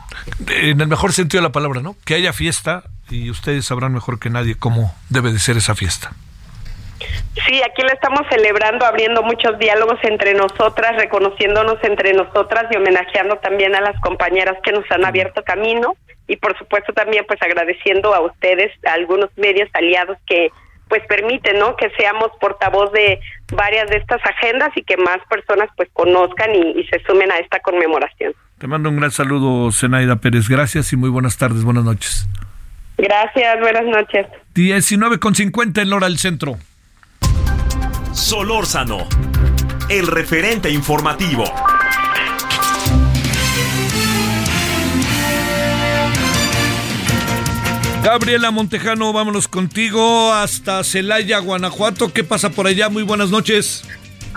Speaker 1: en el mejor sentido de la palabra, ¿no? Que haya fiesta y ustedes sabrán mejor que nadie cómo debe de ser esa fiesta.
Speaker 7: Sí, aquí lo estamos celebrando, abriendo muchos diálogos entre nosotras, reconociéndonos entre nosotras y homenajeando también a las compañeras que nos han abierto camino y por supuesto también pues agradeciendo a ustedes, a algunos medios aliados que pues permiten, ¿no? Que seamos portavoz de varias de estas agendas y que más personas pues conozcan y, se sumen a esta conmemoración.
Speaker 1: Te mando un gran saludo, Zenaida Pérez. Gracias y muy buenas tardes, buenas noches.
Speaker 7: Gracias, buenas noches.
Speaker 1: 19 con 50 en hora del centro.
Speaker 6: Solórzano, el referente informativo.
Speaker 1: Gabriela Montejano, vámonos contigo hasta Celaya, Guanajuato. ¿Qué pasa por allá? Muy buenas noches.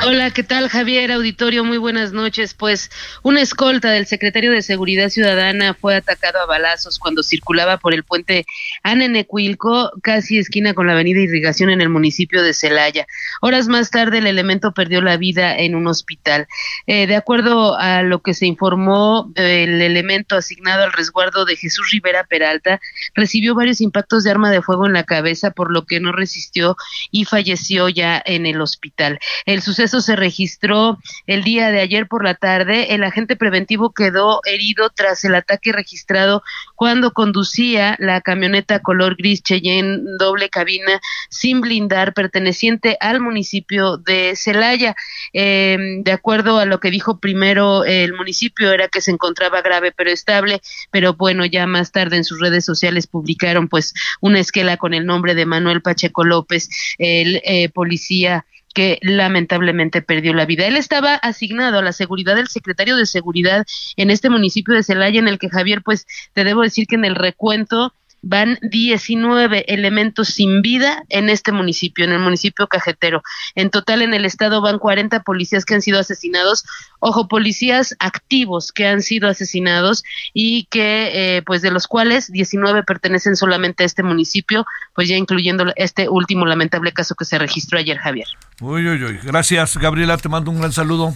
Speaker 8: Hola, ¿qué tal Javier Auditorio? Muy buenas noches. Pues una escolta del secretario de Seguridad Ciudadana fue atacado a balazos cuando circulaba por el puente Anenecuilco, casi esquina con la avenida Irrigación en el municipio de Celaya. Horas más tarde el elemento perdió la vida en un hospital. Eh, de acuerdo a lo que se informó, el elemento asignado al resguardo de Jesús Rivera Peralta recibió varios impactos de arma de fuego en la cabeza, por lo que no resistió y falleció ya en el hospital. El suceso eso se registró el día de ayer por la tarde. El agente preventivo quedó herido tras el ataque registrado cuando conducía la camioneta color gris Cheyenne doble cabina sin blindar perteneciente al municipio de Celaya. Em, de acuerdo a lo que dijo primero el municipio era que se encontraba grave pero estable, pero bueno, ya más tarde en sus redes sociales publicaron pues una esquela con el nombre de Manuel Pacheco López, el eh, policía que lamentablemente perdió la vida. Él estaba asignado a la seguridad del secretario de seguridad en este municipio de Celaya, en el que Javier, pues te debo decir que en el recuento van 19 elementos sin vida en este municipio, en el municipio cajetero. En total en el estado van 40 policías que han sido asesinados, ojo, policías activos que han sido asesinados y que, eh, pues de los cuales 19 pertenecen solamente a este municipio, pues ya incluyendo este último lamentable caso que se registró ayer, Javier.
Speaker 1: Uy, uy, uy. Gracias, Gabriela, te mando un gran saludo.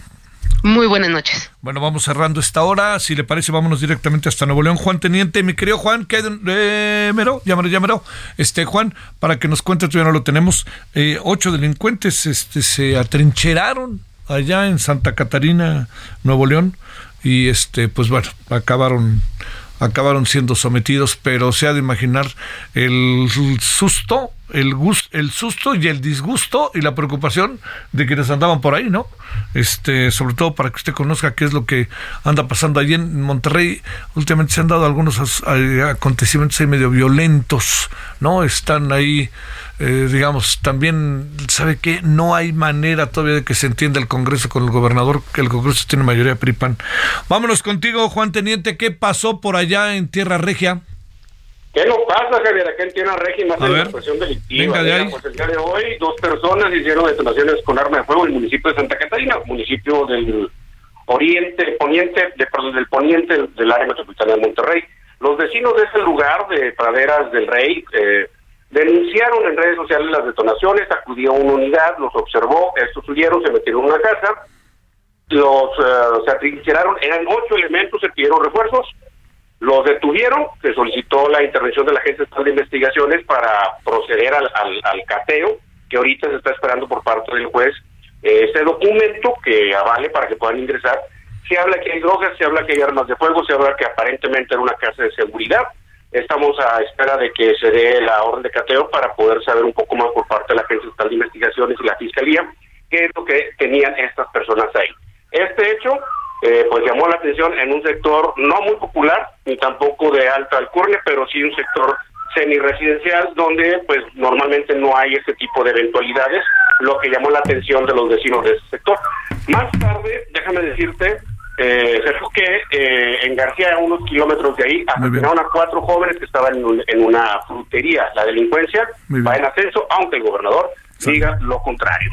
Speaker 8: Muy buenas noches.
Speaker 1: Bueno, vamos cerrando esta hora. Si le parece, vámonos directamente hasta Nuevo León. Juan Teniente, mi querido Juan, que eh, mero, llámalo, llámalo. Este, Juan, para que nos cuente, todavía no lo tenemos. Eh, ocho delincuentes este, se atrincheraron allá en Santa Catarina, Nuevo León. Y este, pues bueno, acabaron acabaron siendo sometidos, pero se ha de imaginar el susto, el, el susto y el disgusto y la preocupación de quienes andaban por ahí, ¿no? Este, sobre todo para que usted conozca qué es lo que anda pasando allí en Monterrey. Últimamente se han dado algunos acontecimientos ahí medio violentos, ¿no? Están ahí eh, digamos, también sabe que no hay manera todavía de que se entienda el Congreso con el gobernador, que el Congreso tiene mayoría PRIPAN. Vámonos contigo, Juan Teniente, ¿qué pasó por allá en Tierra Regia?
Speaker 9: ¿Qué no pasa, Javier, acá en Regia, más de la expresión delictiva?
Speaker 1: de
Speaker 9: Pues el día de hoy, dos personas hicieron detonaciones con arma de fuego en el municipio de Santa Catarina, municipio del oriente, poniente, de, perdón, del poniente del área metropolitana de Monterrey. Los vecinos de ese lugar, de Praderas del Rey, eh, denunciaron en redes sociales las detonaciones, acudió una unidad, los observó, estos huyeron, se metieron en una casa, los eh, se atrincheraron, eran ocho elementos, se pidieron refuerzos, los detuvieron, se solicitó la intervención de la Agencia Estatal de Investigaciones para proceder al, al, cateo, que ahorita se está esperando por parte del juez eh, este documento que avale para que puedan ingresar. Se habla que hay drogas, se habla que hay armas de fuego, se habla que aparentemente era una casa de seguridad. Estamos a espera de que se dé la orden de cateo para poder saber un poco más por parte de la Agencia Estatal de Investigaciones y la Fiscalía qué es lo que tenían estas personas ahí. Este hecho eh, pues llamó la atención en un sector no muy popular ni tampoco de alta alcurnia, pero sí un sector semi-residencial donde pues normalmente no hay ese tipo de eventualidades, lo que llamó la atención de los vecinos de ese sector. Más tarde, déjame decirte, eh, Sergio, que eh, en García, a unos kilómetros de ahí, asesinaron a cuatro jóvenes que estaban en, un- en una frutería. La delincuencia va en ascenso, aunque el gobernador diga lo contrario.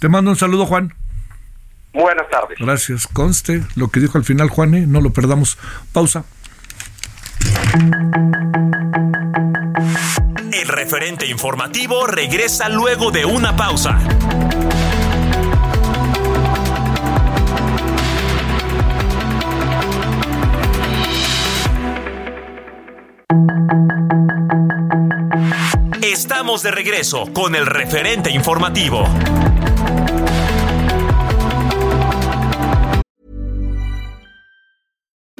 Speaker 1: Te mando un saludo, Juan.
Speaker 9: Buenas tardes.
Speaker 1: Gracias. Conste lo que dijo al final Juan, ¿eh? no lo perdamos. Pausa.
Speaker 6: El referente informativo regresa luego de una pausa. Estamos de regreso con el referente informativo.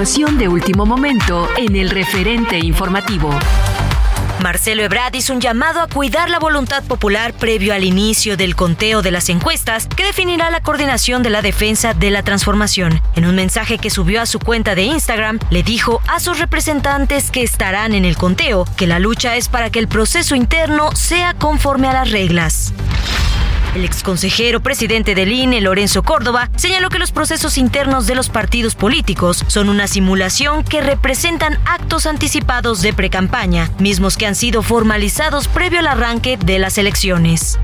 Speaker 2: de último momento en el referente informativo.
Speaker 10: Marcelo Ebrard hizo un llamado a cuidar la voluntad popular previo al inicio del conteo de las encuestas que definirá la coordinación de la defensa de la transformación. En un mensaje que subió a su cuenta de Instagram, le dijo a sus representantes que estarán en el conteo que la lucha es para que el proceso interno sea conforme a las reglas. El exconsejero presidente del INE, Lorenzo Córdoba, señaló que los procesos internos de los partidos políticos son una simulación que representan actos anticipados de precampaña, mismos que han sido formalizados previo al arranque de las elecciones.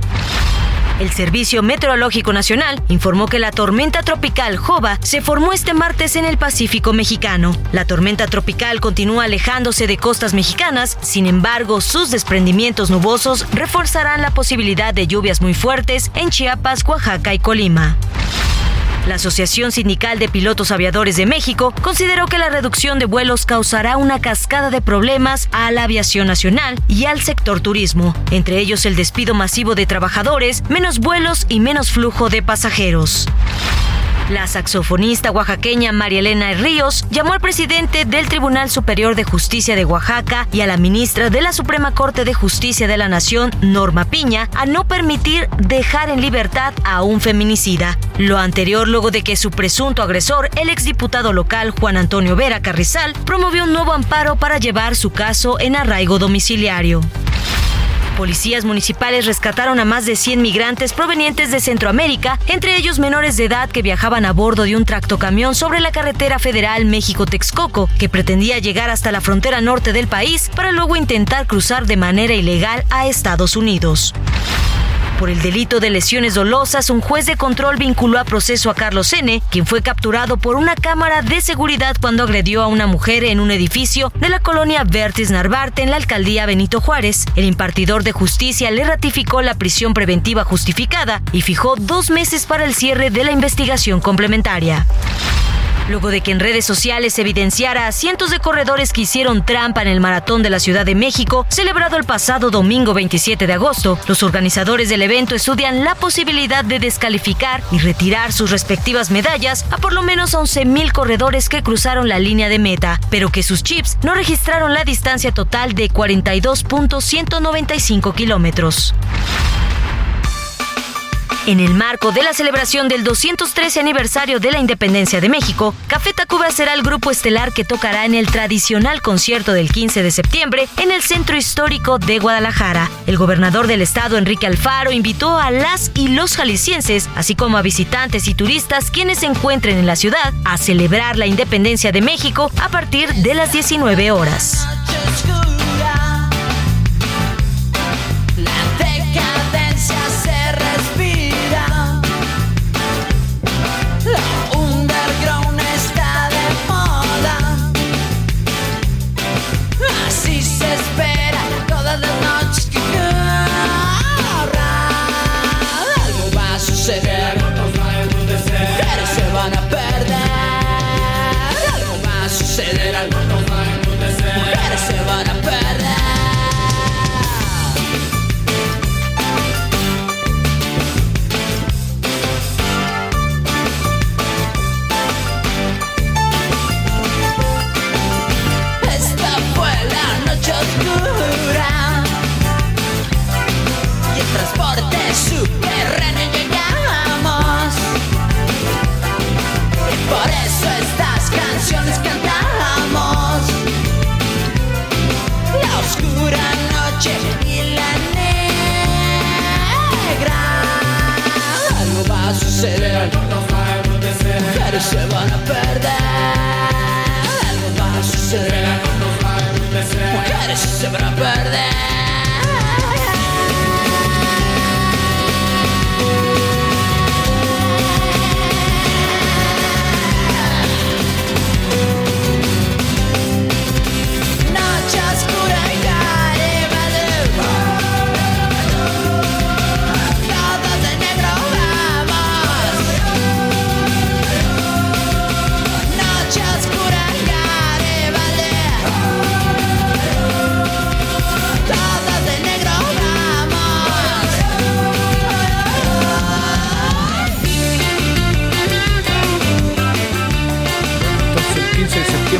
Speaker 10: El Servicio Meteorológico Nacional informó que la tormenta tropical Jova se formó este martes en el Pacífico mexicano. La tormenta tropical continúa alejándose de costas mexicanas, sin embargo, sus desprendimientos nubosos reforzarán la posibilidad de lluvias muy fuertes en Chiapas, Oaxaca y Colima. La Asociación Sindical de Pilotos Aviadores de México consideró que la reducción de vuelos causará una cascada de problemas a la aviación nacional y al sector turismo, entre ellos el despido masivo de trabajadores, menos vuelos y menos flujo de pasajeros. La saxofonista oaxaqueña María Elena Ríos llamó al presidente del Tribunal Superior de Justicia de Oaxaca y a la ministra de la Suprema Corte de Justicia de la Nación, Norma Piña, a no permitir dejar en libertad a un feminicida. Lo anterior luego de que su presunto agresor, el exdiputado local Juan Antonio Vera Carrizal, promovió un nuevo amparo para llevar su caso en arraigo domiciliario. Policías municipales rescataron a más de 100 migrantes provenientes de Centroamérica, entre ellos menores de edad que viajaban a bordo de un tractocamión sobre la carretera federal México-Texcoco, que pretendía llegar hasta la frontera norte del país para luego intentar cruzar de manera ilegal a Estados Unidos. Por el delito de lesiones dolosas, un juez de control vinculó a proceso a Carlos N., quien fue capturado por una cámara de seguridad cuando agredió a una mujer en un edificio de la colonia Vertis Narvarte en la alcaldía Benito Juárez. El impartidor de justicia le ratificó la prisión preventiva justificada y fijó dos meses para el cierre de la investigación complementaria. Luego de que en redes sociales se evidenciara a cientos de corredores que hicieron trampa en el maratón de la Ciudad de México, celebrado el pasado domingo 27 de agosto, los organizadores del evento estudian la posibilidad de descalificar y retirar sus respectivas medallas a por lo menos 11.000 corredores que cruzaron la línea de meta, pero que sus chips no registraron la distancia total de 42.195 kilómetros. En el marco de la celebración del 213 aniversario de la independencia de México, Café Tacuba será el grupo estelar que tocará en el tradicional concierto del 15 de septiembre en el centro histórico de Guadalajara. El gobernador del estado, Enrique Alfaro, invitó a las y los jaliscienses, así como a visitantes y turistas quienes se encuentren en la ciudad, a celebrar la independencia de México a partir de las 19 horas.
Speaker 11: Mujeres se van a perder.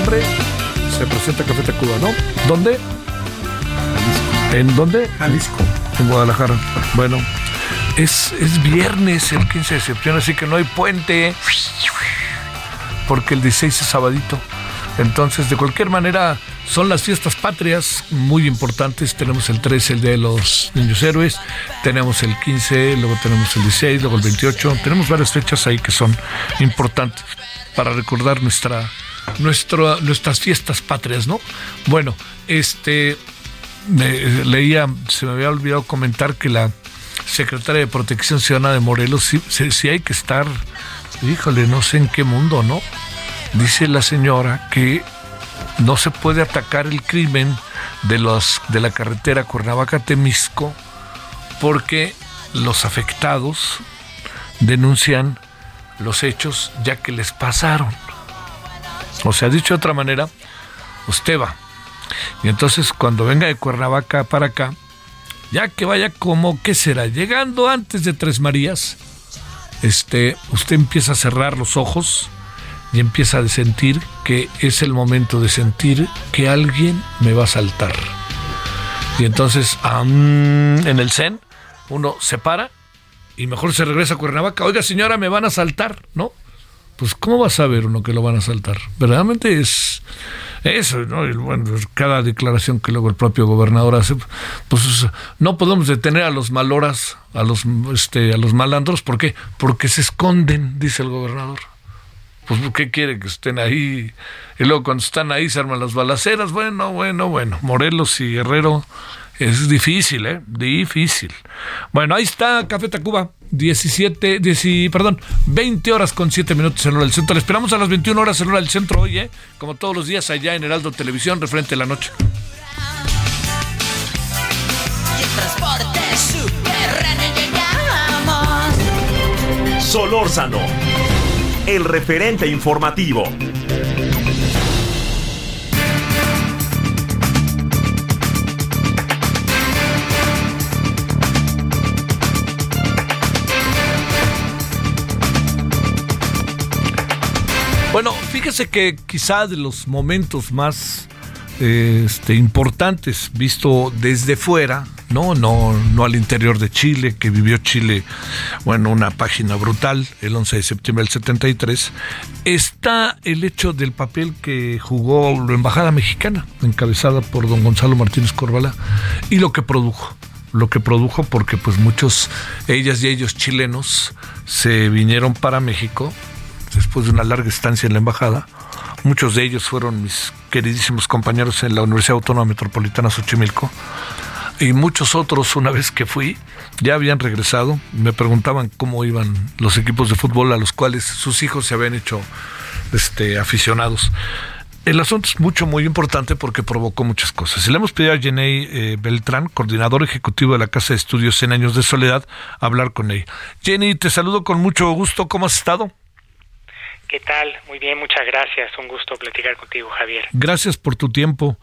Speaker 1: Septiembre se presenta Café Tacuba, ¿no? ¿Dónde? ¿En dónde? Jalisco. En Guadalajara. Bueno, es, es viernes el 15 de septiembre, así que no hay puente. Porque el 16 es sabadito. Entonces, de cualquier manera, son las fiestas patrias muy importantes. Tenemos el 13, el de los niños héroes. Tenemos el 15, luego tenemos el 16, luego el 28. Tenemos varias fechas ahí que son importantes para recordar nuestra, nuestra, nuestras fiestas patrias, ¿no? Bueno, este leía, se me había olvidado comentar que la secretaria de Protección Ciudadana de Morelos sí, sí hay que estar, híjole, no sé en qué mundo, ¿no? Dice la señora que no se puede atacar el crimen de los de la carretera Cuernavaca-Temisco porque los afectados denuncian los hechos ya que les pasaron. O sea, dicho de otra manera, usted va. Y entonces cuando venga de Cuernavaca para acá, ya que vaya como, ¿qué será? Llegando antes de Tres Marías, este, usted empieza a cerrar los ojos y empieza a sentir que es el momento de sentir que alguien me va a saltar. Y entonces, en el Zen, uno se para y mejor se regresa a Cuernavaca. Oiga, señora, me van a saltar, ¿no? Pues, ¿cómo va a saber uno que lo van a saltar? Verdaderamente es eso, ¿no? Bueno, cada declaración que luego el propio gobernador hace, pues no podemos detener a los maloras, a los, este, a los malandros, ¿por qué? Porque se esconden, dice el gobernador. Pues, ¿qué quiere que estén ahí? Y luego cuando están ahí se arman las balaceras. Bueno, bueno, bueno. Morelos y Guerrero es difícil, ¿eh? Difícil. Bueno, ahí está Café Tacuba. 17, 10, perdón, 20 horas con 7 minutos en hora del centro. Le esperamos a las 21 horas en hora del centro hoy, ¿eh? Como todos los días allá en Heraldo Televisión, referente a la noche.
Speaker 6: Solórzano, el referente informativo.
Speaker 1: Fíjese que quizá de los momentos más este, importantes visto desde fuera, no, no, no al interior de Chile, que vivió Chile, bueno, una página brutal, el 11 de septiembre del 73, está el hecho del papel que jugó la embajada mexicana, encabezada por don Gonzalo Martínez Corvalá, y lo que produjo. Lo que produjo porque pues muchos ellas y ellos chilenos se vinieron para México después de una larga estancia en la embajada. Muchos de ellos fueron mis queridísimos compañeros en la Universidad Autónoma Metropolitana Xochimilco. Y muchos otros, una vez que fui, ya habían regresado. Me preguntaban cómo iban los equipos de fútbol a los cuales sus hijos se habían hecho este, aficionados. El asunto es mucho, muy importante porque provocó muchas cosas. Y le hemos pedido a Jenny eh, Beltrán, coordinador ejecutivo de la Casa de Estudios 100 Años de Soledad, hablar con ella. Jenny, te saludo con mucho gusto. ¿Cómo has estado?
Speaker 12: ¿Qué tal? Muy bien, muchas gracias. Un gusto platicar contigo, Javier.
Speaker 1: Gracias por tu tiempo.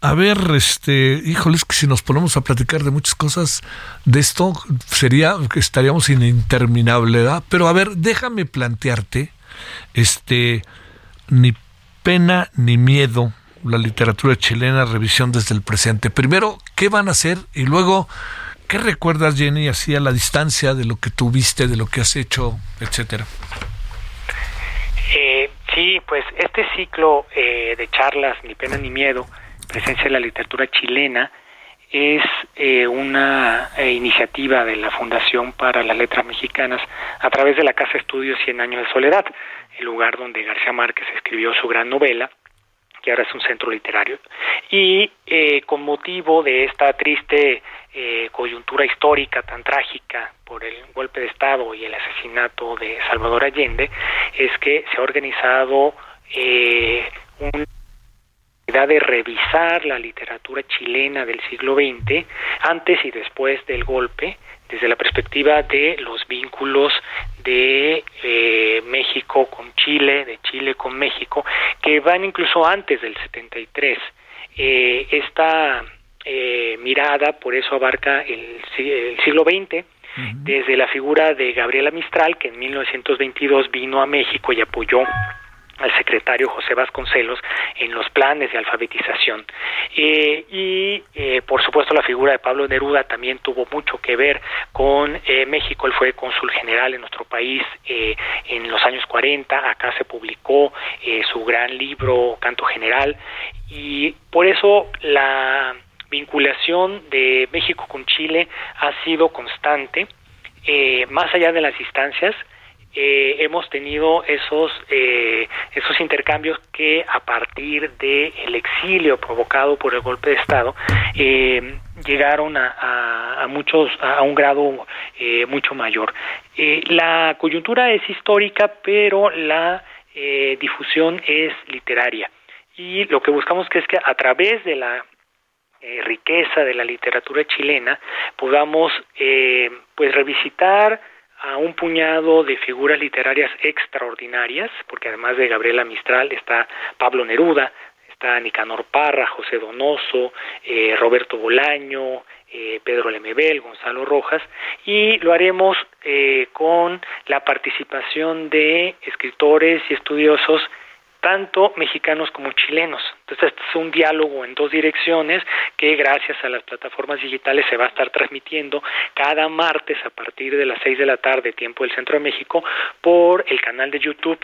Speaker 1: A ver, este, híjoles, que si nos ponemos a platicar de muchas cosas de esto, sería que estaríamos sin interminable, ¿verdad? Pero a ver, déjame plantearte, este, ni pena ni miedo, la literatura chilena, revisión desde el presente. Primero, ¿qué van a hacer? Y luego, ¿qué recuerdas, Jenny, así a la distancia de lo que tuviste, de lo que has hecho, etcétera?
Speaker 12: Eh, sí, pues este ciclo eh, de charlas, Ni pena ni miedo, presencia de la literatura chilena, es eh, una eh, iniciativa de la Fundación para las Letras Mexicanas a través de la Casa Estudios Cien Años de Soledad, el lugar donde García Márquez escribió su gran novela, ahora es un centro literario. Y eh, con motivo de esta triste eh, coyuntura histórica tan trágica por el golpe de Estado y el asesinato de Salvador Allende, es que se ha organizado eh, una de revisar la literatura chilena del siglo XX, antes y después del golpe, desde la perspectiva de los vínculos de eh, México con Chile, de Chile con México, que van incluso antes del 73. Eh, esta eh, mirada, por eso abarca el, el siglo XX, desde la figura de Gabriela Mistral, que en 1922 vino a México y apoyó al secretario José Vasconcelos en los planes de alfabetización. Eh, y, eh, por supuesto, la figura de Pablo Neruda también tuvo mucho que ver con eh, México. Él fue cónsul general en nuestro país en los años 40. Acá se publicó su gran libro Canto General. Y por eso la vinculación de México con Chile ha sido constante. Más allá de las distancias, eh, hemos tenido esos eh, esos intercambios que a partir del el exilio provocado por el golpe de estado eh, llegaron a, muchos a un grado eh, mucho mayor. Eh, la coyuntura es histórica pero la eh, difusión es literaria. Y lo que buscamos que es que a través de la riqueza de la literatura chilena podamos pues revisitar a un puñado de figuras literarias extraordinarias, porque además de Gabriela Mistral está Pablo Neruda, está Nicanor Parra, José Donoso, eh, Roberto Bolaño, eh, Pedro Lemebel, Gonzalo Rojas, y lo haremos eh, con la participación de escritores y estudiosos tanto mexicanos como chilenos. Entonces, este es un diálogo en dos direcciones que gracias a las plataformas digitales se va a estar transmitiendo cada martes a partir de las seis de la tarde, tiempo del Centro de México, por el canal de YouTube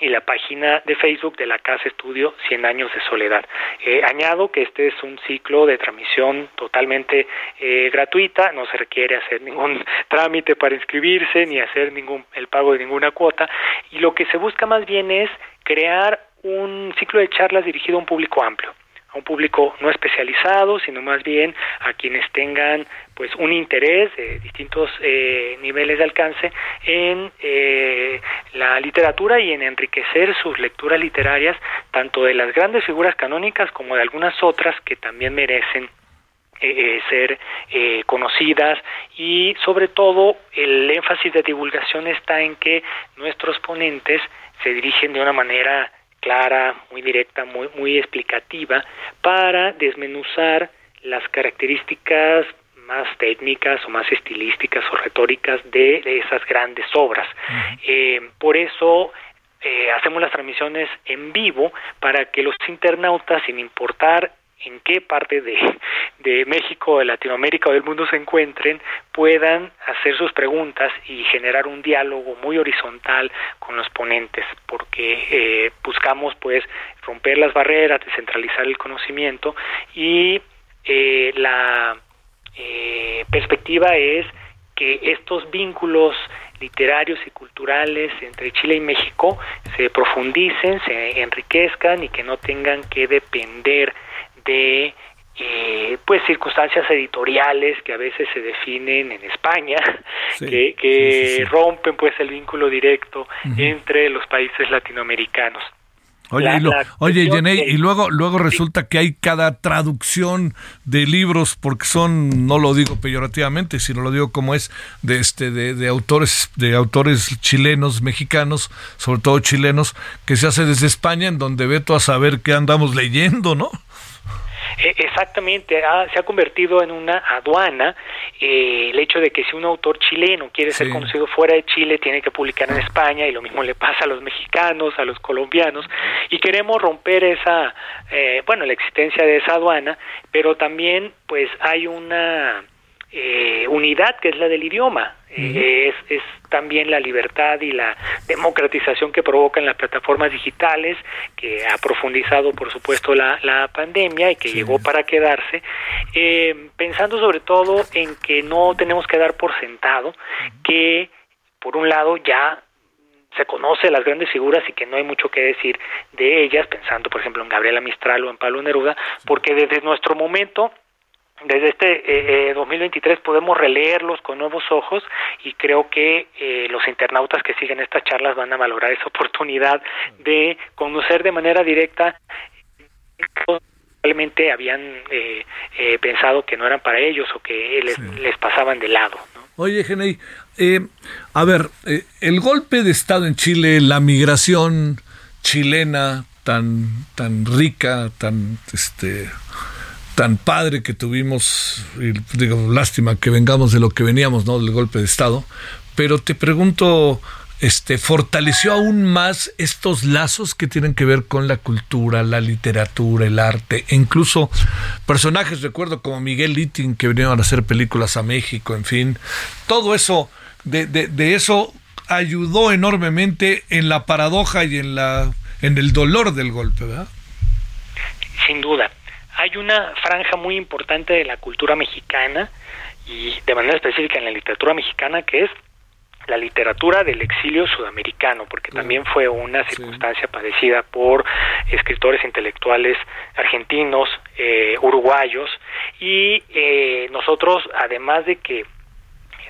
Speaker 12: y la página de Facebook de la Casa Estudio 100 Años de Soledad. Eh, añado que este es un ciclo de transmisión totalmente eh, gratuita, no se requiere hacer ningún trámite para inscribirse ni hacer ningún el pago de ninguna cuota y lo que se busca más bien es crear un ciclo de charlas dirigido a un público amplio a un público no especializado, sino más bien a quienes tengan pues un interés de distintos eh, niveles de alcance en eh, la literatura y en enriquecer sus lecturas literarias tanto de las grandes figuras canónicas como de algunas otras que también merecen eh, ser eh, conocidas. Y sobre todo el énfasis de divulgación está en que nuestros ponentes se dirigen de una manera clara, muy directa, muy, muy explicativa para desmenuzar las características más técnicas o más estilísticas o retóricas de, esas grandes obras. Eh, por eso eh, hacemos las transmisiones en vivo para que los internautas, sin importar en qué parte de, de México, de Latinoamérica o del mundo se encuentren, puedan hacer sus preguntas y generar un diálogo muy horizontal con los ponentes, porque eh, buscamos pues romper las barreras, descentralizar el conocimiento y eh, la eh, perspectiva es que estos vínculos literarios y culturales entre Chile y México se profundicen, se enriquezcan y que no tengan que depender de eh, pues circunstancias editoriales que a veces se definen en España que, que rompen pues el vínculo directo entre los países latinoamericanos.
Speaker 1: Oye, y, oye y luego, luego resulta que hay cada traducción de libros, porque son, no lo digo peyorativamente, sino lo digo como es, de este, de, de autores, de autores chilenos, mexicanos, sobre todo chilenos, que se hace desde España, en donde veto a saber qué andamos leyendo, ¿no?
Speaker 12: E, exactamente, se ha convertido en una aduana eh, el hecho de que si un autor chileno quiere ser conocido fuera de Chile, tiene que publicar en España y lo mismo le pasa a los mexicanos, a los colombianos, y queremos romper esa, eh, bueno, la existencia de esa aduana, pero también pues hay una eh, unidad que es la del idioma. Eh, es, es, también la libertad y la democratización que provocan las plataformas digitales, que ha profundizado, por supuesto, la, la pandemia y que llegó para quedarse, eh, pensando sobre todo en que no tenemos que dar por sentado que, por un lado, ya se conoce las grandes figuras y que no hay mucho que decir de ellas, pensando por ejemplo en Gabriela Mistral o en Pablo Neruda, porque desde nuestro momento desde este eh, 2023 eh, podemos releerlos con nuevos ojos y creo que eh, los internautas que siguen estas charlas van a valorar esa oportunidad de conocer de manera directa probablemente habían eh, pensado que no eran para ellos o que les, les pasaban de lado.
Speaker 1: Oye, Genei, a ver, el golpe de Estado en Chile, la migración chilena tan, tan rica, tan este, tan padre que tuvimos, y digo, lástima que vengamos de lo que veníamos, ¿no? Del golpe de Estado, pero te pregunto, este, ¿fortaleció aún más estos lazos que tienen que ver con la cultura, la literatura, el arte, e incluso personajes, recuerdo, como Miguel Littin, que vinieron a hacer películas a México, en fin, todo eso, de, de, eso ayudó enormemente en la paradoja y en la en el dolor del golpe, ¿verdad?
Speaker 12: Sin duda hay una franja muy importante de la cultura mexicana y de manera específica en la literatura mexicana que es la literatura del exilio sudamericano, porque también fue una circunstancia padecida por escritores intelectuales argentinos, eh, uruguayos, y eh, nosotros, además de que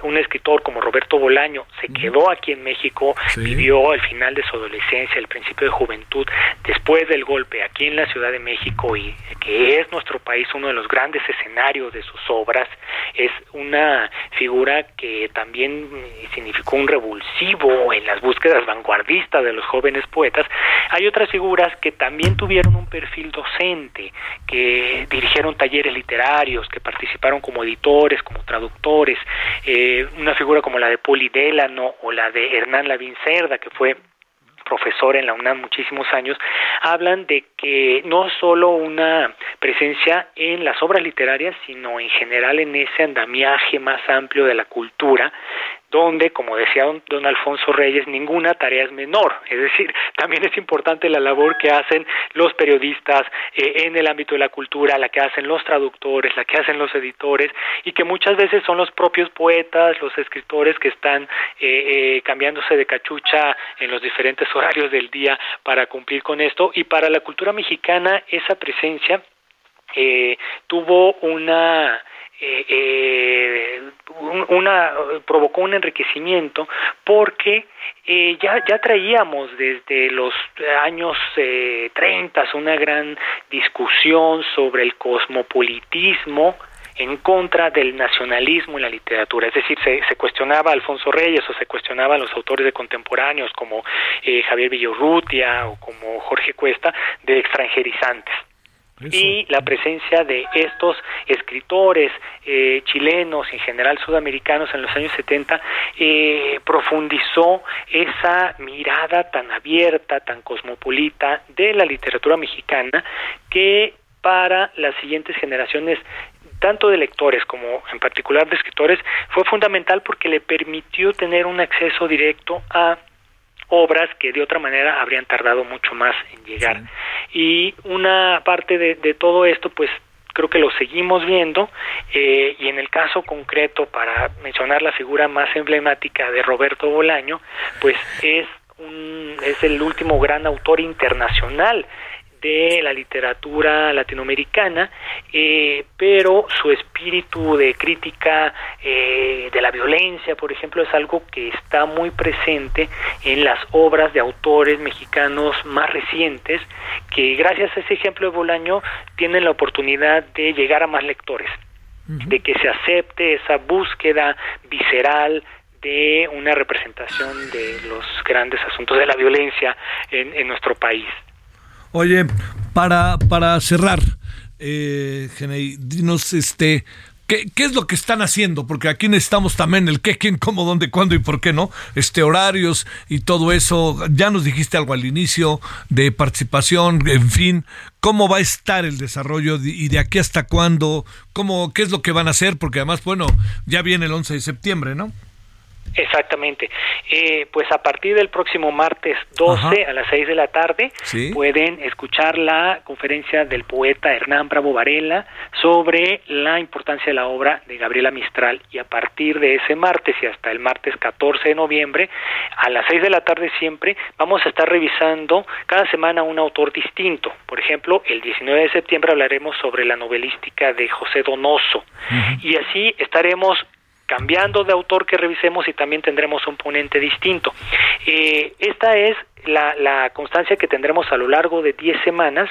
Speaker 12: un escritor como Roberto Bolaño se quedó aquí en México, vivió al final de su adolescencia, el principio de juventud, después del golpe aquí en la Ciudad de México y que es nuestro país uno de los grandes escenarios de sus obras, es una figura que también significó un revulsivo en las búsquedas vanguardistas de los jóvenes poetas. Hay otras figuras que también tuvieron un perfil docente, que dirigieron talleres literarios, que participaron como editores, como traductores, eh, una figura como la de Poli Delano o la de Hernán Lavín Cerda, que fue profesor en la UNAM muchísimos años, hablan de que no solo una presencia en las obras literarias, sino en general en ese andamiaje más amplio de la cultura, donde, como decía don, Alfonso Reyes, ninguna tarea es menor. Es decir, también es importante la labor que hacen los periodistas eh, en el ámbito de la cultura, la que hacen los traductores, la que hacen los editores, y que muchas veces son los propios poetas, los escritores que están eh, eh, cambiándose de cachucha en los diferentes horarios del día para cumplir con esto. Y para la cultura mexicana, esa presencia tuvo una eh, eh, una provocó un enriquecimiento porque eh, ya ya traíamos desde los años eh, 30 una gran discusión sobre el cosmopolitismo en contra del nacionalismo en la literatura. Es decir, se, se cuestionaba Alfonso Reyes o se cuestionaba a los autores de contemporáneos como eh, Javier Villorrutia o como Jorge Cuesta de extranjerizantes y la presencia de estos escritores eh, chilenos en general sudamericanos en los años 70 eh, profundizó esa mirada tan abierta, tan cosmopolita de la literatura mexicana que para las siguientes generaciones tanto de lectores como en particular de escritores fue fundamental porque le permitió tener un acceso directo a obras que de otra manera habrían tardado mucho más en llegar. Y una parte de, de todo esto, pues creo que lo seguimos viendo eh, y en el caso concreto para mencionar la figura más emblemática de Roberto Bolaño pues es un, es el último gran autor internacional de la literatura latinoamericana, eh, pero su espíritu de crítica eh, de la violencia, por ejemplo, es algo que está muy presente en las obras de autores mexicanos más recientes, que gracias a ese ejemplo de Bolaño tienen la oportunidad de llegar a más lectores, de que se acepte esa búsqueda visceral, de una representación de los grandes asuntos de la violencia en, en nuestro país.
Speaker 1: Oye, para, para cerrar, eh, Genei, dinos este, ¿qué, ¿qué, es lo que están haciendo? Porque aquí necesitamos también el qué, quién, cómo, dónde, cuándo y por qué no, este, horarios y todo eso. Ya nos dijiste algo al inicio de participación, en fin, cómo va a estar el desarrollo y de aquí hasta cuándo, cómo, qué es lo que van a hacer, porque además, bueno, ya viene el 11 de septiembre, ¿no?
Speaker 12: Exactamente. Eh, pues a partir del próximo martes 12 Ajá. a las 6 de la tarde
Speaker 1: ¿Sí?
Speaker 12: pueden escuchar la conferencia del poeta Hernán Bravo Varela sobre la importancia de la obra de Gabriela Mistral y a partir de ese martes y hasta el martes 14 de noviembre a las 6 de la tarde siempre vamos a estar revisando cada semana un autor distinto. Por ejemplo, el 19 de septiembre hablaremos sobre la novelística de José Donoso uh -huh. y así estaremos cambiando de autor que revisemos y también tendremos un ponente distinto. Eh, esta es la, la, constancia que tendremos a lo largo de 10 semanas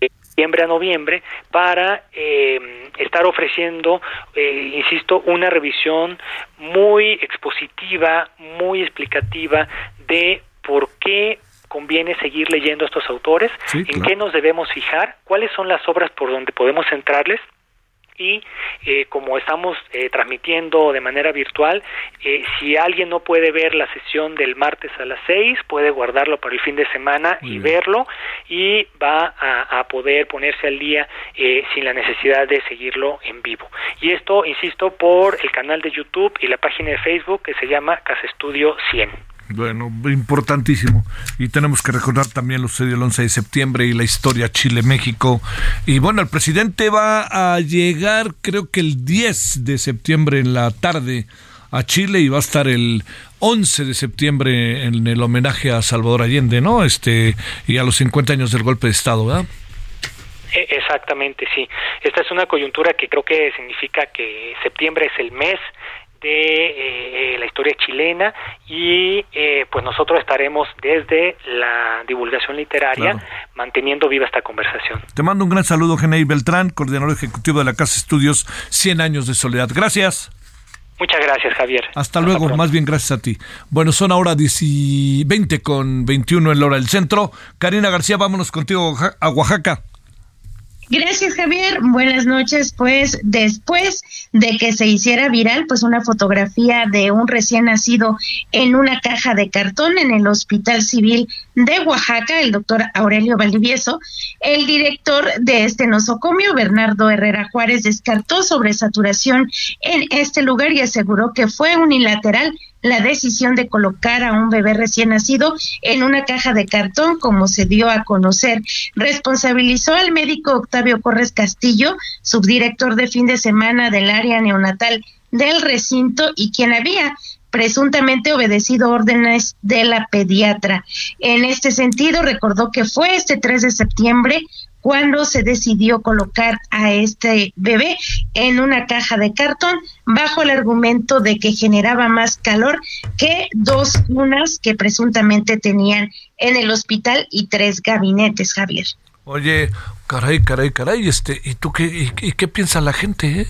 Speaker 12: de diciembre a noviembre para eh, estar ofreciendo, eh, insisto, una revisión muy expositiva, muy explicativa de por qué conviene seguir leyendo a estos autores, sí, en claro. qué nos debemos fijar, cuáles son las obras por donde podemos centrarles y eh, como estamos eh, transmitiendo de manera virtual, eh, si alguien no puede ver la sesión del martes a las 6, puede guardarlo para el fin de semana Muy y bien. verlo y va a, a, poder ponerse al día sin la necesidad de seguirlo en vivo. Y esto, insisto, por el canal de YouTube y la página de Facebook que se llama Casa Estudio 100.
Speaker 1: Bueno, importantísimo. Y tenemos que recordar también lo sucedió el 11 de septiembre y la historia Chile-México. Y bueno, el presidente va a llegar creo que el 10 de septiembre en la tarde a Chile y va a estar el 11 de septiembre en el homenaje a Salvador Allende, ¿no? Este, y a los 50 años del golpe de Estado, ¿verdad?
Speaker 12: E, Exactamente, sí. Esta es una coyuntura que creo que significa que septiembre es el mes de eh, la historia chilena y eh, pues nosotros estaremos desde la divulgación literaria claro. manteniendo viva esta conversación.
Speaker 1: Te mando un gran saludo, Genei Beltrán, coordinador ejecutivo de la Casa Estudios 100 años de soledad. Gracias.
Speaker 12: Muchas gracias, Javier.
Speaker 1: Hasta, Hasta luego, pronto. más bien gracias a ti. Bueno, son ahora 20 con 21 en la hora del centro. Karina García, vámonos contigo a Oaxaca.
Speaker 13: Gracias, Javier. Buenas noches. Pues después de que se hiciera viral, pues una fotografía de un recién nacido en una caja de cartón en el Hospital Civil de Oaxaca, el doctor Aurelio Valdivieso, el director de este nosocomio, Bernardo Herrera Juárez, descartó sobresaturación en este lugar y aseguró que fue unilateral la decisión de colocar a un bebé recién nacido en una caja de cartón, como se dio a conocer. Responsabilizó al médico Octavio Corres Castillo, subdirector de fin de semana del área neonatal del recinto y quien había presuntamente obedecido órdenes de la pediatra. En este sentido, recordó que fue este 3 de septiembre cuando se decidió colocar a este bebé en una caja de cartón bajo el argumento de que generaba más calor que dos cunas que presuntamente tenían en el hospital y tres gabinetes, Javier.
Speaker 1: Oye, Caray, caray, caray. Este, ¿y tú qué, y, y qué piensa la gente? Eh?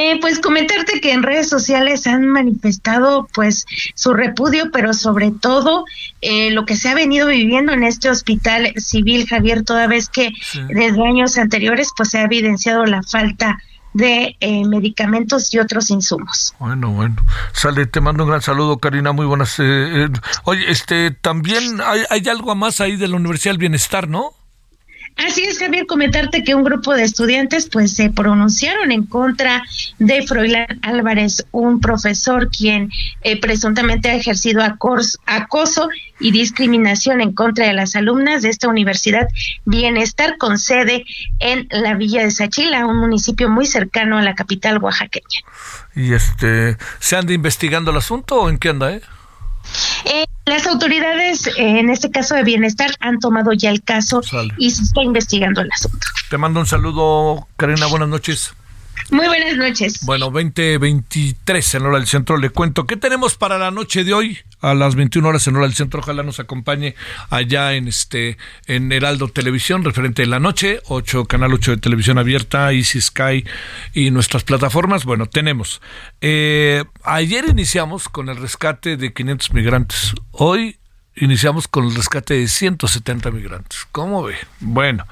Speaker 13: Eh, pues comentarte que en redes sociales han manifestado pues su repudio, pero sobre todo eh, lo que se ha venido viviendo en este hospital civil, Javier, toda vez que desde años anteriores pues se ha evidenciado la falta de eh, medicamentos y otros insumos.
Speaker 1: Bueno, bueno. Sale, te mando un gran saludo, Karina. Muy buenas. Eh, oye, este, también hay, hay algo más ahí de la Universidad del Bienestar, ¿no?
Speaker 13: Así es, Javier, comentarte que un grupo de estudiantes pues se pronunciaron en contra de Froilán Álvarez, un profesor quien eh, presuntamente ha ejercido acoso y discriminación en contra de las alumnas de esta universidad Bienestar con sede en la villa de Sachila, un municipio muy cercano a la capital oaxaqueña.
Speaker 1: ¿Y este, se anda investigando el asunto o en qué anda, eh?
Speaker 13: Eh, las autoridades, eh, en este caso de bienestar, han tomado ya el caso y se está investigando el asunto.
Speaker 1: Te mando un saludo, Karina, buenas noches.
Speaker 13: Muy buenas noches.
Speaker 1: Bueno, 2023 en hora del centro. Le cuento qué tenemos para la noche de hoy a las 21 horas en hora del centro. Ojalá nos acompañe allá en este en Heraldo Televisión, referente de la noche, 8 canal 8 de televisión abierta, Easy Sky y nuestras plataformas. Bueno, tenemos. Eh, ayer iniciamos con el rescate de 500 migrantes. Hoy iniciamos con el rescate de 170 migrantes. ¿Cómo ve? Bueno,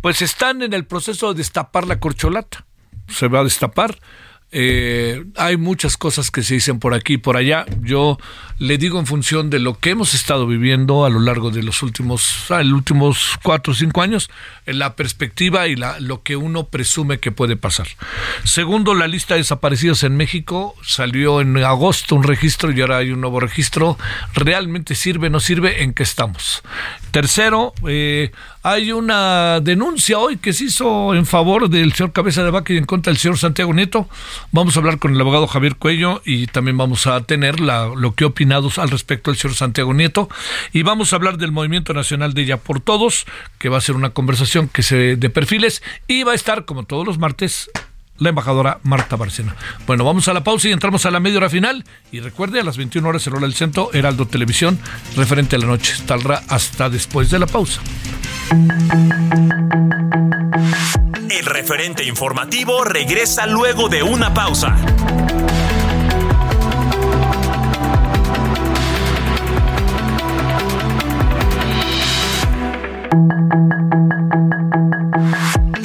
Speaker 1: pues están en el proceso de destapar la corcholata se va a destapar. Eh, hay muchas cosas que se dicen por aquí y por allá. Yo le digo en función de lo que hemos estado viviendo a lo largo de los últimos, ah, últimos cuatro o cinco años, la perspectiva y la, lo que uno presume que puede pasar. Segundo, la lista de desaparecidos en México salió en agosto un registro y ahora hay un nuevo registro. ¿Realmente sirve, no sirve? ¿En qué estamos? Tercero, eh, hay una denuncia hoy que se hizo en favor del señor Cabeza de Vaca y en contra del señor Santiago Nieto. Vamos a hablar con el abogado Javier Cuello y también vamos a tener la, lo que opinados al respecto del señor Santiago Nieto. Y vamos a hablar del Movimiento Nacional de Ella por Todos, que va a ser una conversación que se de perfiles y va a estar, como todos los martes, la embajadora Marta Barcena. Bueno, vamos a la pausa y entramos a la media hora final. Y recuerde, a las 21 horas en hora del centro, Heraldo Televisión, referente a la noche. Estará hasta después de la pausa.
Speaker 6: El referente informativo regresa luego de una pausa.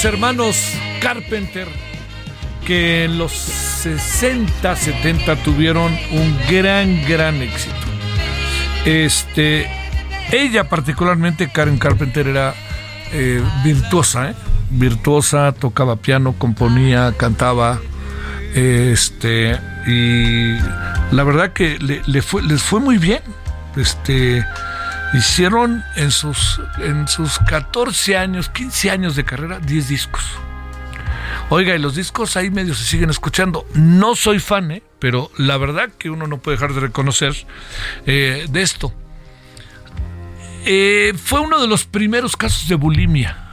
Speaker 1: Los hermanos Carpenter que en los 60, 70 tuvieron un gran, gran éxito. Este, ella particularmente, Karen Carpenter, era eh, virtuosa, ¿eh? virtuosa, tocaba piano, componía, cantaba, este, y la verdad que le, fue, les fue muy bien. Este, hicieron en sus, en sus 14 años, 15 años de carrera, 10 discos. Oiga, y los discos ahí medio se siguen escuchando. No soy fan, ¿eh? pero la verdad que uno no puede dejar de reconocer eh, de esto. Eh, fue uno de los primeros casos de bulimia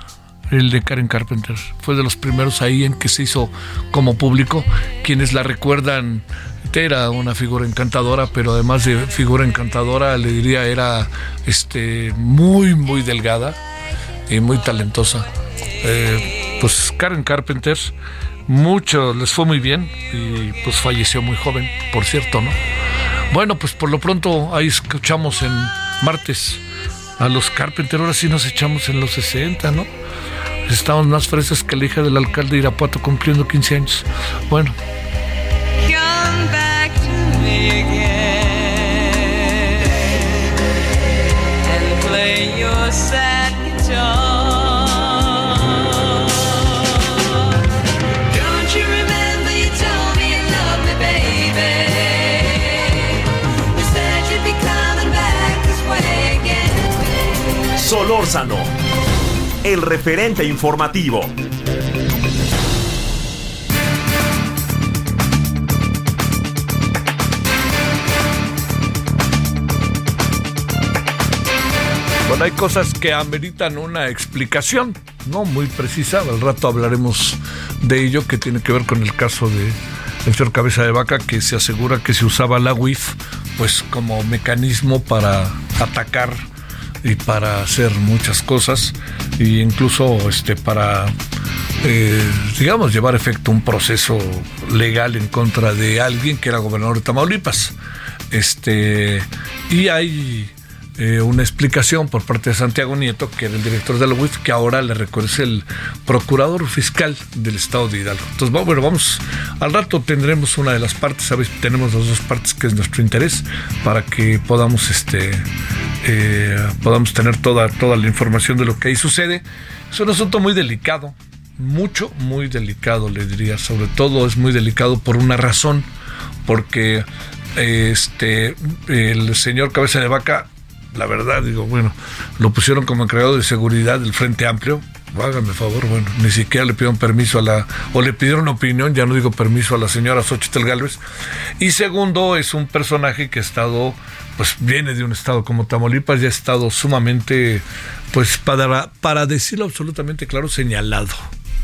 Speaker 1: el de Karen Carpenter. Fue de los primeros ahí en que se hizo como público. Quienes la recuerdan, era una figura encantadora, pero además de figura encantadora, le diría, era este, muy, muy delgada y muy talentosa. Eh, pues Karen Carpenter, mucho, les fue muy bien y pues falleció muy joven, por cierto, ¿no? Bueno, pues por lo pronto ahí escuchamos en martes a los Carpenter, ahora sí nos echamos en los 60, ¿no? Estamos más frescos que la hija del alcalde de Irapuato cumpliendo 15 años. Bueno.
Speaker 6: Solórzano, el referente informativo.
Speaker 1: Bueno, hay cosas que ameritan una explicación, no muy precisa. Al rato hablaremos de ello, que tiene que ver con el caso de el señor Cabeza de Vaca, que se asegura que se usaba la WIF pues como mecanismo para atacar y para hacer muchas cosas e incluso este para eh, digamos llevar a efecto un proceso legal en contra de alguien que era gobernador de Tamaulipas. Este y hay eh, una explicación por parte de Santiago Nieto, que era el director de la UIF, que ahora le reconoce el procurador fiscal del estado de Hidalgo. Entonces, bueno, bueno, vamos, al rato tendremos una de las partes, sabes, tenemos las dos partes que es nuestro interés para que podamos, este, eh, podamos tener toda, toda la información de lo que ahí sucede. Es un asunto muy delicado, mucho, muy delicado, le diría. Sobre todo es muy delicado por una razón, porque este el señor Cabeza de Vaca la verdad, digo, bueno, lo pusieron como encargado de seguridad del Frente Amplio. Háganme favor, bueno, ni siquiera le pidieron permiso a la, o le pidieron opinión, ya no digo permiso a la señora Xochitl Galvez. Y segundo, es un personaje que ha estado, pues viene de un estado como Tamaulipas y ha estado sumamente, pues para, para decirlo absolutamente claro, señalado.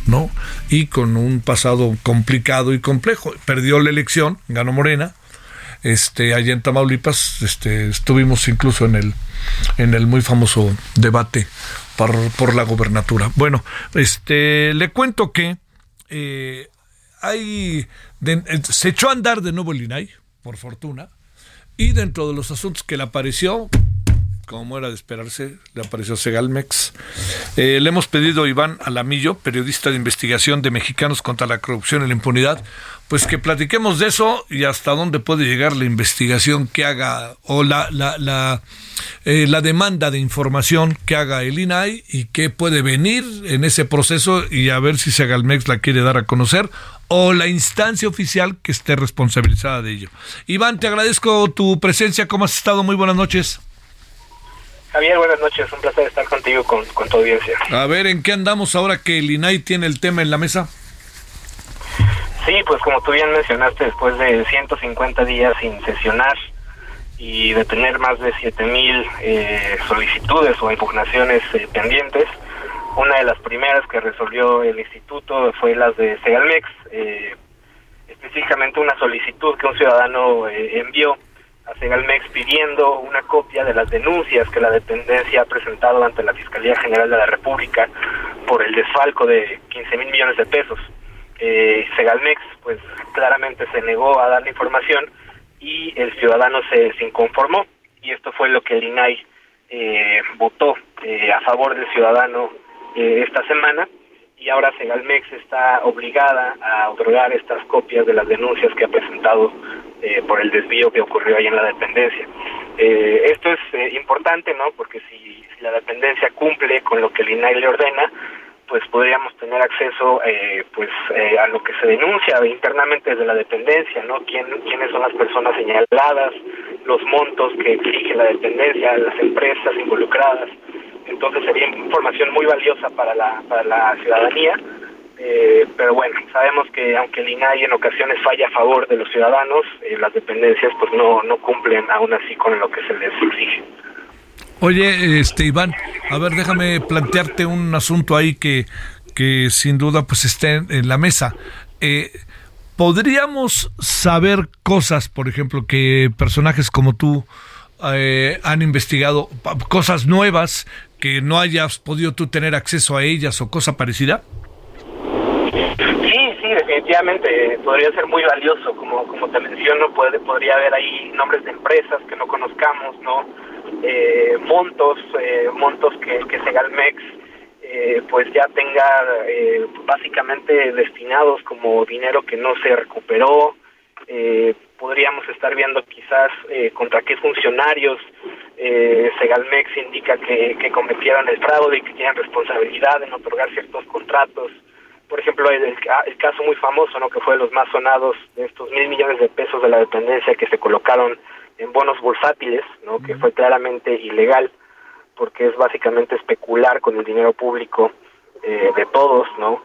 Speaker 1: ¿No? Y con un pasado complicado y complejo. Perdió la elección, ganó Morena, este, allá en Tamaulipas, este, estuvimos incluso en el, muy famoso debate por, la gobernatura. Bueno, este, le cuento que eh, hay, eh, se echó a andar de nuevo el INAI, por fortuna, y dentro de los asuntos que le apareció, como era de esperarse, le apareció Segalmex. Eh, le hemos pedido a Iván Alamillo, periodista de investigación de Mexicanos contra la Corrupción y la Impunidad, pues que platiquemos de eso y hasta dónde puede llegar la investigación que haga o la, la, la, eh, la demanda de información que haga el INAI y qué puede venir en ese proceso y a ver si Segalmex la quiere dar a conocer o la instancia oficial que esté responsabilizada de ello. Iván, te agradezco tu presencia. ¿Cómo has estado? Muy buenas noches.
Speaker 14: Javier, buenas noches. Un placer estar contigo, con, con tu audiencia.
Speaker 1: A ver, ¿en qué andamos ahora que el INAI tiene el tema en la mesa?
Speaker 14: Sí, pues como tú bien mencionaste, después de 150 días sin sesionar y de tener más de 7.000 eh, solicitudes o impugnaciones eh, pendientes, una de las primeras que resolvió el instituto fue las de Segalmex, eh, específicamente una solicitud que un ciudadano eh, envió a Segalmex pidiendo una copia de las denuncias que la dependencia ha presentado ante la Fiscalía General de la República por el desfalco de 15 mil millones de pesos. Eh, Segalmex, pues claramente se negó a dar la información y el ciudadano se, inconformó y esto fue lo que el INAI eh, votó eh, a favor del ciudadano eh, esta semana y ahora Segalmex está obligada a otorgar estas copias de las denuncias que ha presentado eh, por el desvío que ocurrió ahí en la dependencia. Eh, esto es importante, ¿no? Porque si, si la dependencia cumple con lo que el INAI le ordena, pues podríamos tener acceso eh, pues eh, a lo que se denuncia internamente desde la dependencia, ¿no? ¿Quién, quiénes son las personas señaladas, los montos que exige la dependencia, las empresas involucradas. Entonces sería información muy valiosa para la, para la ciudadanía. Eh, pero bueno, sabemos que aunque el INAI en ocasiones falla a favor de los ciudadanos, eh, las dependencias pues no, no cumplen aún así con lo que se les exige.
Speaker 1: Oye, este Iván, a ver, déjame plantearte un asunto ahí que, que sin duda pues esté en, la mesa. Eh, ¿Podríamos saber cosas, por ejemplo, que personajes como tú eh, han investigado, cosas nuevas que no hayas podido tú tener acceso a ellas o cosa parecida?
Speaker 14: Sí, sí, definitivamente eh, podría ser muy valioso, como como te menciono, puede, podría haber ahí nombres de empresas que no conozcamos, ¿no? Eh, montos, eh, montos que, que Segalmex eh, pues ya tenga eh, básicamente destinados como dinero que no se recuperó. Eh, podríamos estar viendo quizás eh, contra qué funcionarios Segalmex indica que, que cometieron el fraude y que tienen responsabilidad en otorgar ciertos contratos por ejemplo, el, el caso muy famoso, ¿no? que fue de los más sonados de estos mil millones de pesos de la dependencia que se colocaron en bonos bursátiles, ¿no? que fue claramente ilegal, porque es básicamente especular con el dinero público eh, de todos, ¿no?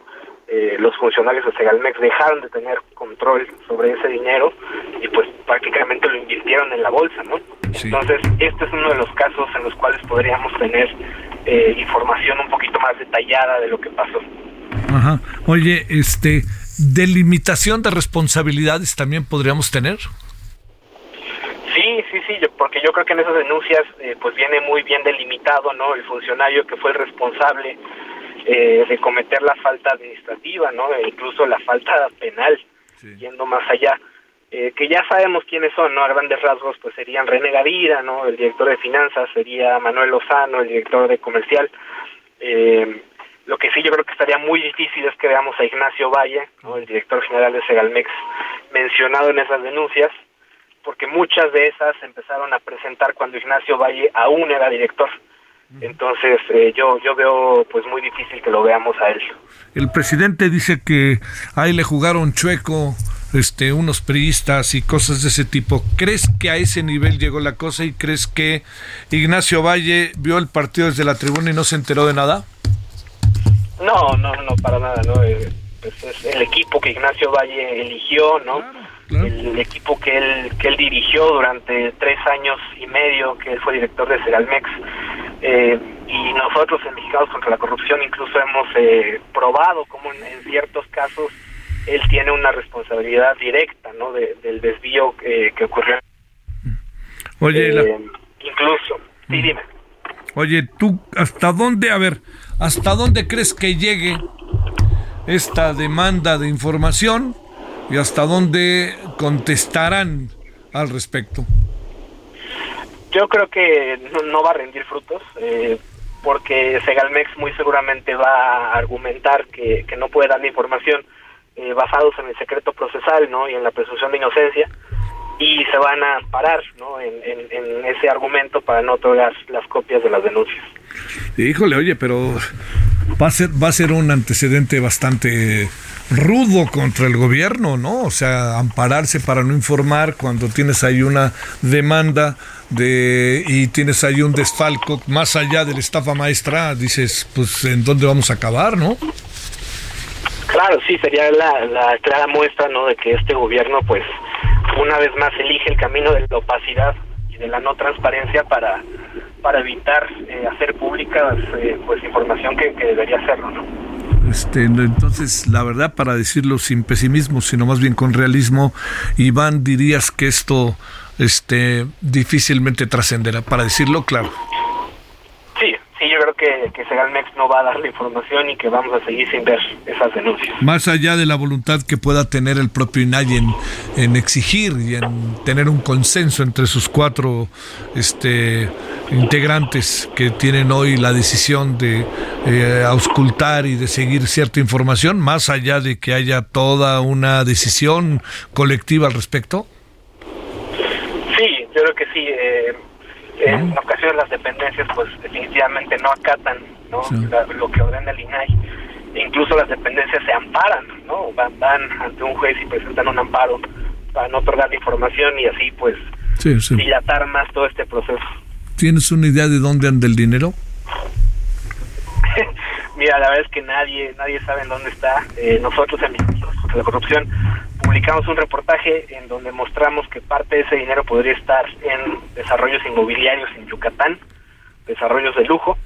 Speaker 14: Eh, los funcionarios de Segalmex dejaron de tener control sobre ese dinero y pues prácticamente lo invirtieron en la bolsa, ¿no? Entonces, este es uno de los casos en los cuales podríamos tener eh, información un poquito más detallada de lo que pasó.
Speaker 1: Ajá. Oye, este, delimitación de responsabilidades también podríamos tener.
Speaker 14: Sí, sí, sí, yo- porque yo creo que en esas denuncias eh, pues viene muy bien delimitado, ¿no? El funcionario que fue el responsable eh, de cometer la falta administrativa, ¿no? E incluso la falta penal, yendo más allá. Eh, que ya sabemos quiénes son, ¿no? A grandes rasgos, pues serían René Gavira, ¿no? El director de finanzas, sería Manuel Lozano, el director de comercial. Eh, lo que sí yo creo que estaría muy difícil es que veamos a Ignacio Valle, ¿no? el director general de Segalmex, mencionado en esas denuncias, porque muchas de esas se empezaron a presentar cuando Ignacio Valle aún era director. Entonces eh, yo yo veo pues muy difícil que lo veamos a él.
Speaker 1: El presidente dice que ahí le jugaron chueco este, unos priistas y cosas de ese tipo. ¿Crees que a ese nivel llegó la cosa y crees que Ignacio Valle vio el partido desde la tribuna y no se enteró de nada?
Speaker 14: No, no, no, para nada, ¿no? Eh, pues es el equipo que Ignacio Valle eligió, ¿no? El, el equipo que él, que él dirigió durante tres años y medio, que él fue director de Segalmex. Eh, y nosotros en Mexicanos contra la Corrupción incluso hemos eh, probado cómo en, en ciertos casos él tiene una responsabilidad directa, ¿no? De- del desvío eh, que ocurrió.
Speaker 1: Oye, la-
Speaker 14: Eh, incluso, sí, dime.
Speaker 1: oye, tú, ¿hasta dónde, a ver, hasta dónde crees que llegue esta demanda de información y hasta dónde contestarán al respecto?
Speaker 14: Yo creo que no, va a rendir frutos, eh, porque Segalmex muy seguramente va a argumentar que, que no puede dar la información eh, basados en el secreto procesal ¿no? y en la presunción de inocencia, y se van a parar ¿no? en, en- en ese argumento para no otorgar las copias de las denuncias.
Speaker 1: Híjole, oye, pero va a ser va a ser un antecedente bastante rudo contra el gobierno, ¿no? O sea, ampararse para no informar cuando tienes ahí una demanda de y tienes ahí un desfalco más allá de la estafa maestra, dices, pues en dónde vamos a acabar, ¿no?
Speaker 14: Claro, sí, sería la, la clara muestra ¿no? de que este gobierno, pues, una vez más elige el camino de la opacidad y de la no transparencia para, para evitar eh, hacer pública eh, pues información que, debería hacerlo, ¿no?
Speaker 1: Este, entonces, la verdad, para decirlo sin pesimismo, sino más bien con realismo, Iván, dirías que esto este, difícilmente trascenderá, para decirlo claro.
Speaker 14: Sí, sí, yo creo que, que Segalmex no va a dar la información y que vamos a seguir sin ver esas denuncias.
Speaker 1: Más allá de la voluntad que pueda tener el propio INAI en, en exigir y en tener un consenso entre sus cuatro este, integrantes que tienen hoy la decisión de eh, auscultar y de seguir cierta información, más allá de que haya toda una decisión colectiva al respecto.
Speaker 14: Sí, yo creo que sí. eh, en ocasiones las dependencias, pues definitivamente no acatan ¿no? La- lo que ordena el INAI. E incluso las dependencias se amparan, ¿no? Van, van ante un juez y presentan un amparo para no otorgar la información y así, pues,
Speaker 1: Sí, sí.
Speaker 14: dilatar más todo este proceso.
Speaker 1: ¿Tienes una idea de dónde anda el dinero?
Speaker 14: Mira, la verdad es que nadie nadie sabe en dónde está. Eh, nosotros en la Corrupción publicamos un reportaje en donde mostramos que parte de ese dinero podría estar en desarrollos inmobiliarios en Yucatán, desarrollos de lujo,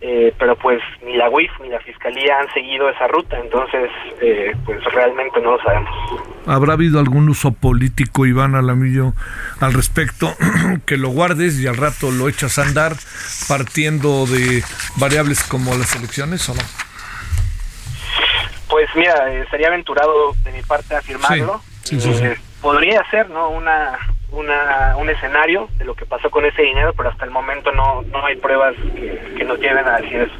Speaker 14: eh, pero pues ni la UIF ni la Fiscalía han seguido esa ruta, entonces eh, pues realmente no lo sabemos.
Speaker 1: ¿Habrá habido algún uso político, Iván Alamillo, al respecto, que lo guardes y al rato lo echas a andar partiendo de variables como las elecciones o no?
Speaker 14: Pues mira, eh, sería aventurado de mi parte afirmarlo.
Speaker 1: Sí, sí, sí.
Speaker 14: Eh, podría ser, ¿no? Una, una, un escenario de lo que pasó con ese dinero, pero hasta el momento no, no hay pruebas que, que nos lleven a decir eso.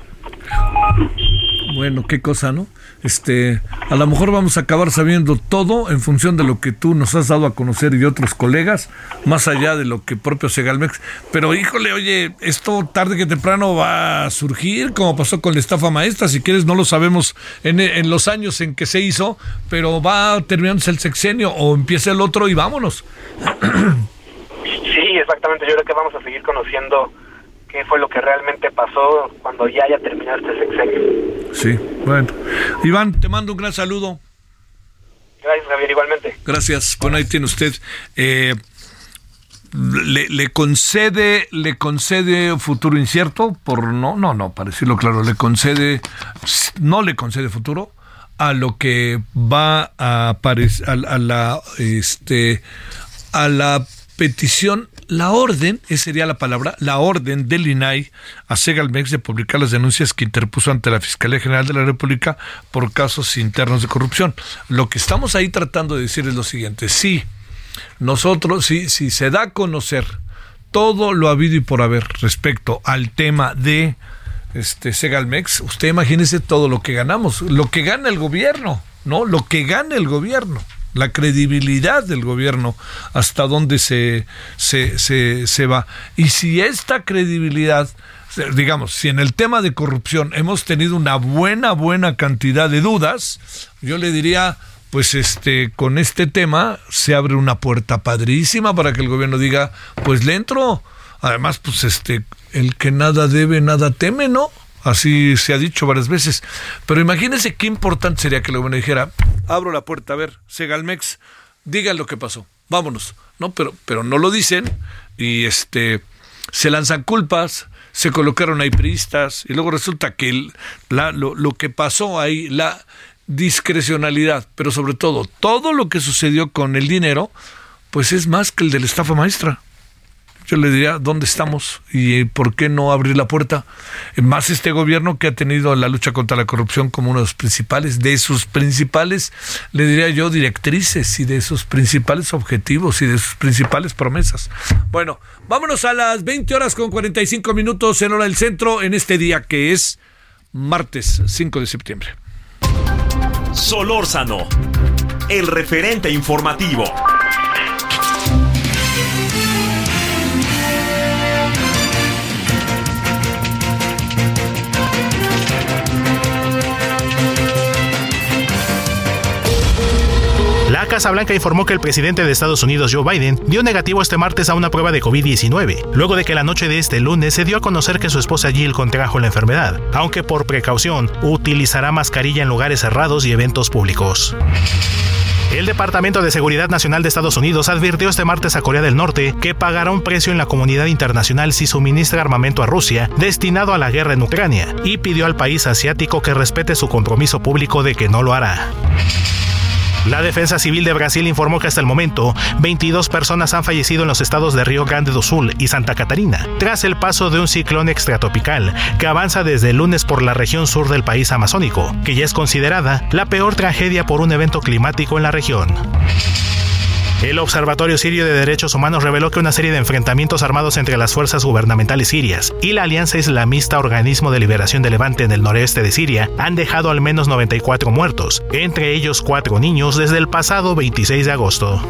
Speaker 1: Bueno, qué cosa, ¿no? Este, a lo mejor vamos a acabar sabiendo todo en función de lo que tú nos has dado a conocer y otros colegas, más allá de lo que propio Segalmex. Pero híjole, oye, esto tarde que temprano va a surgir, como pasó con la estafa maestra. Si quieres, no lo sabemos en, en los años en que se hizo, pero va terminándose el sexenio o empieza el otro y vámonos.
Speaker 14: Sí, exactamente. Yo creo que vamos a seguir conociendo qué fue lo que realmente pasó cuando ya haya terminado este sexenio.
Speaker 1: Sí, bueno. Iván, te mando un gran saludo.
Speaker 14: Gracias, Javier, igualmente.
Speaker 1: Gracias. Bueno, ahí tiene usted. Eh, le, le, concede, le concede futuro incierto, por no, no, no, para decirlo claro, le concede, no le concede futuro a lo que va a aparecer, a, a la, este, a la petición la orden, esa sería la palabra, la orden del INAI a Segalmex de publicar las denuncias que interpuso ante la Fiscalía General de la República por casos internos de corrupción. Lo que estamos ahí tratando de decir es lo siguiente, sí, nosotros, si, si se da a conocer todo lo habido y por haber respecto al tema de este Segalmex, usted imagínese todo lo que ganamos, lo que gana el gobierno, ¿no? Lo que gana el gobierno la credibilidad del gobierno, hasta dónde se, se, se, se, va. Y si esta credibilidad, digamos, si en el tema de corrupción hemos tenido una buena, buena cantidad de dudas, yo le diría, pues este, con este tema se abre una puerta padrísima para que el gobierno diga, pues le entro. Además, pues este, el que nada debe, nada teme, ¿no? Así se ha dicho varias veces. Pero imagínense qué importante sería que el gobierno dijera, abro la puerta, a ver, Segalmex, digan lo que pasó, vámonos. No, pero, pero no lo dicen y este se lanzan culpas, se colocaron ahí priistas y luego resulta que el, la, lo, lo que pasó ahí, la discrecionalidad, pero sobre todo todo lo que sucedió con el dinero, pues es más que el de la estafa maestra yo le diría dónde estamos y por qué no abrir la puerta. Más este gobierno que ha tenido la lucha contra la corrupción como uno de los principales, de sus principales, le diría yo, directrices y de sus principales objetivos y de sus principales promesas. Bueno, vámonos a las 20 horas con 45 minutos en hora del centro en este día que es martes 5 de septiembre.
Speaker 6: Solórzano, el referente informativo.
Speaker 15: La Casa Blanca informó que el presidente de Estados Unidos, Joe Biden, dio negativo este martes a una prueba de COVID-19, luego de que la noche de este lunes se dio a conocer que su esposa Jill contrajo la enfermedad, aunque por precaución utilizará mascarilla en lugares cerrados y eventos públicos. El Departamento de Seguridad Nacional de Estados Unidos advirtió este martes a Corea del Norte que pagará un precio en la comunidad internacional si suministra armamento a Rusia destinado a la guerra en Ucrania y pidió al país asiático que respete su compromiso público de que no lo hará. La Defensa Civil de Brasil informó que hasta el momento 22 personas han fallecido en los estados de Río Grande do Sul y Santa Catarina, tras el paso de un ciclón extratropical que avanza desde el lunes por la región sur del país amazónico, que ya es considerada la peor tragedia por un evento climático en la región. El Observatorio Sirio de Derechos Humanos reveló que una serie de enfrentamientos armados entre las fuerzas gubernamentales sirias y la Alianza Islamista Organismo de Liberación de Levante en el noreste de Siria han dejado al menos 94 muertos, entre ellos cuatro niños desde el pasado 26 de agosto.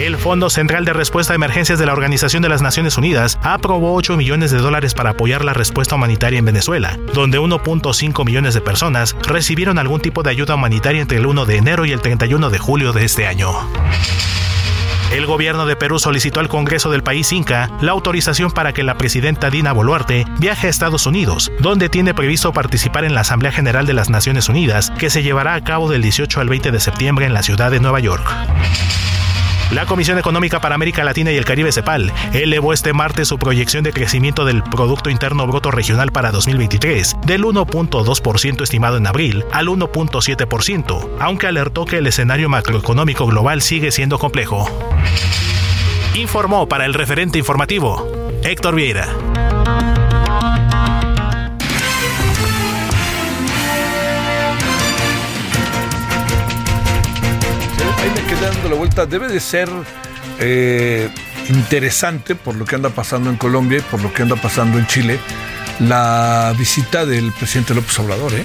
Speaker 15: El Fondo Central de Respuesta a Emergencias de la Organización de las Naciones Unidas aprobó 8 millones de dólares para apoyar la respuesta humanitaria en Venezuela, donde 1.5 millones de personas recibieron algún tipo de ayuda humanitaria entre el 1 de enero y el 31 de julio de este año. El gobierno de Perú solicitó al Congreso del país Inca la autorización para que la presidenta Dina Boluarte viaje a Estados Unidos, donde tiene previsto participar en la Asamblea General de las Naciones Unidas, que se llevará a cabo del 18 al 20 de septiembre en la ciudad de Nueva York. La Comisión Económica para América Latina y el Caribe CEPAL elevó este martes su proyección de crecimiento del Producto Interno Bruto Regional para 2023 del 1.2% estimado en abril al 1.7%, aunque alertó que el escenario macroeconómico global sigue siendo complejo. Informó para el referente informativo Héctor Vieira.
Speaker 1: Quedé dando la vuelta. Debe de ser eh, interesante por lo que anda pasando en Colombia y por lo que anda pasando en Chile la visita del presidente López Obrador, ¿eh?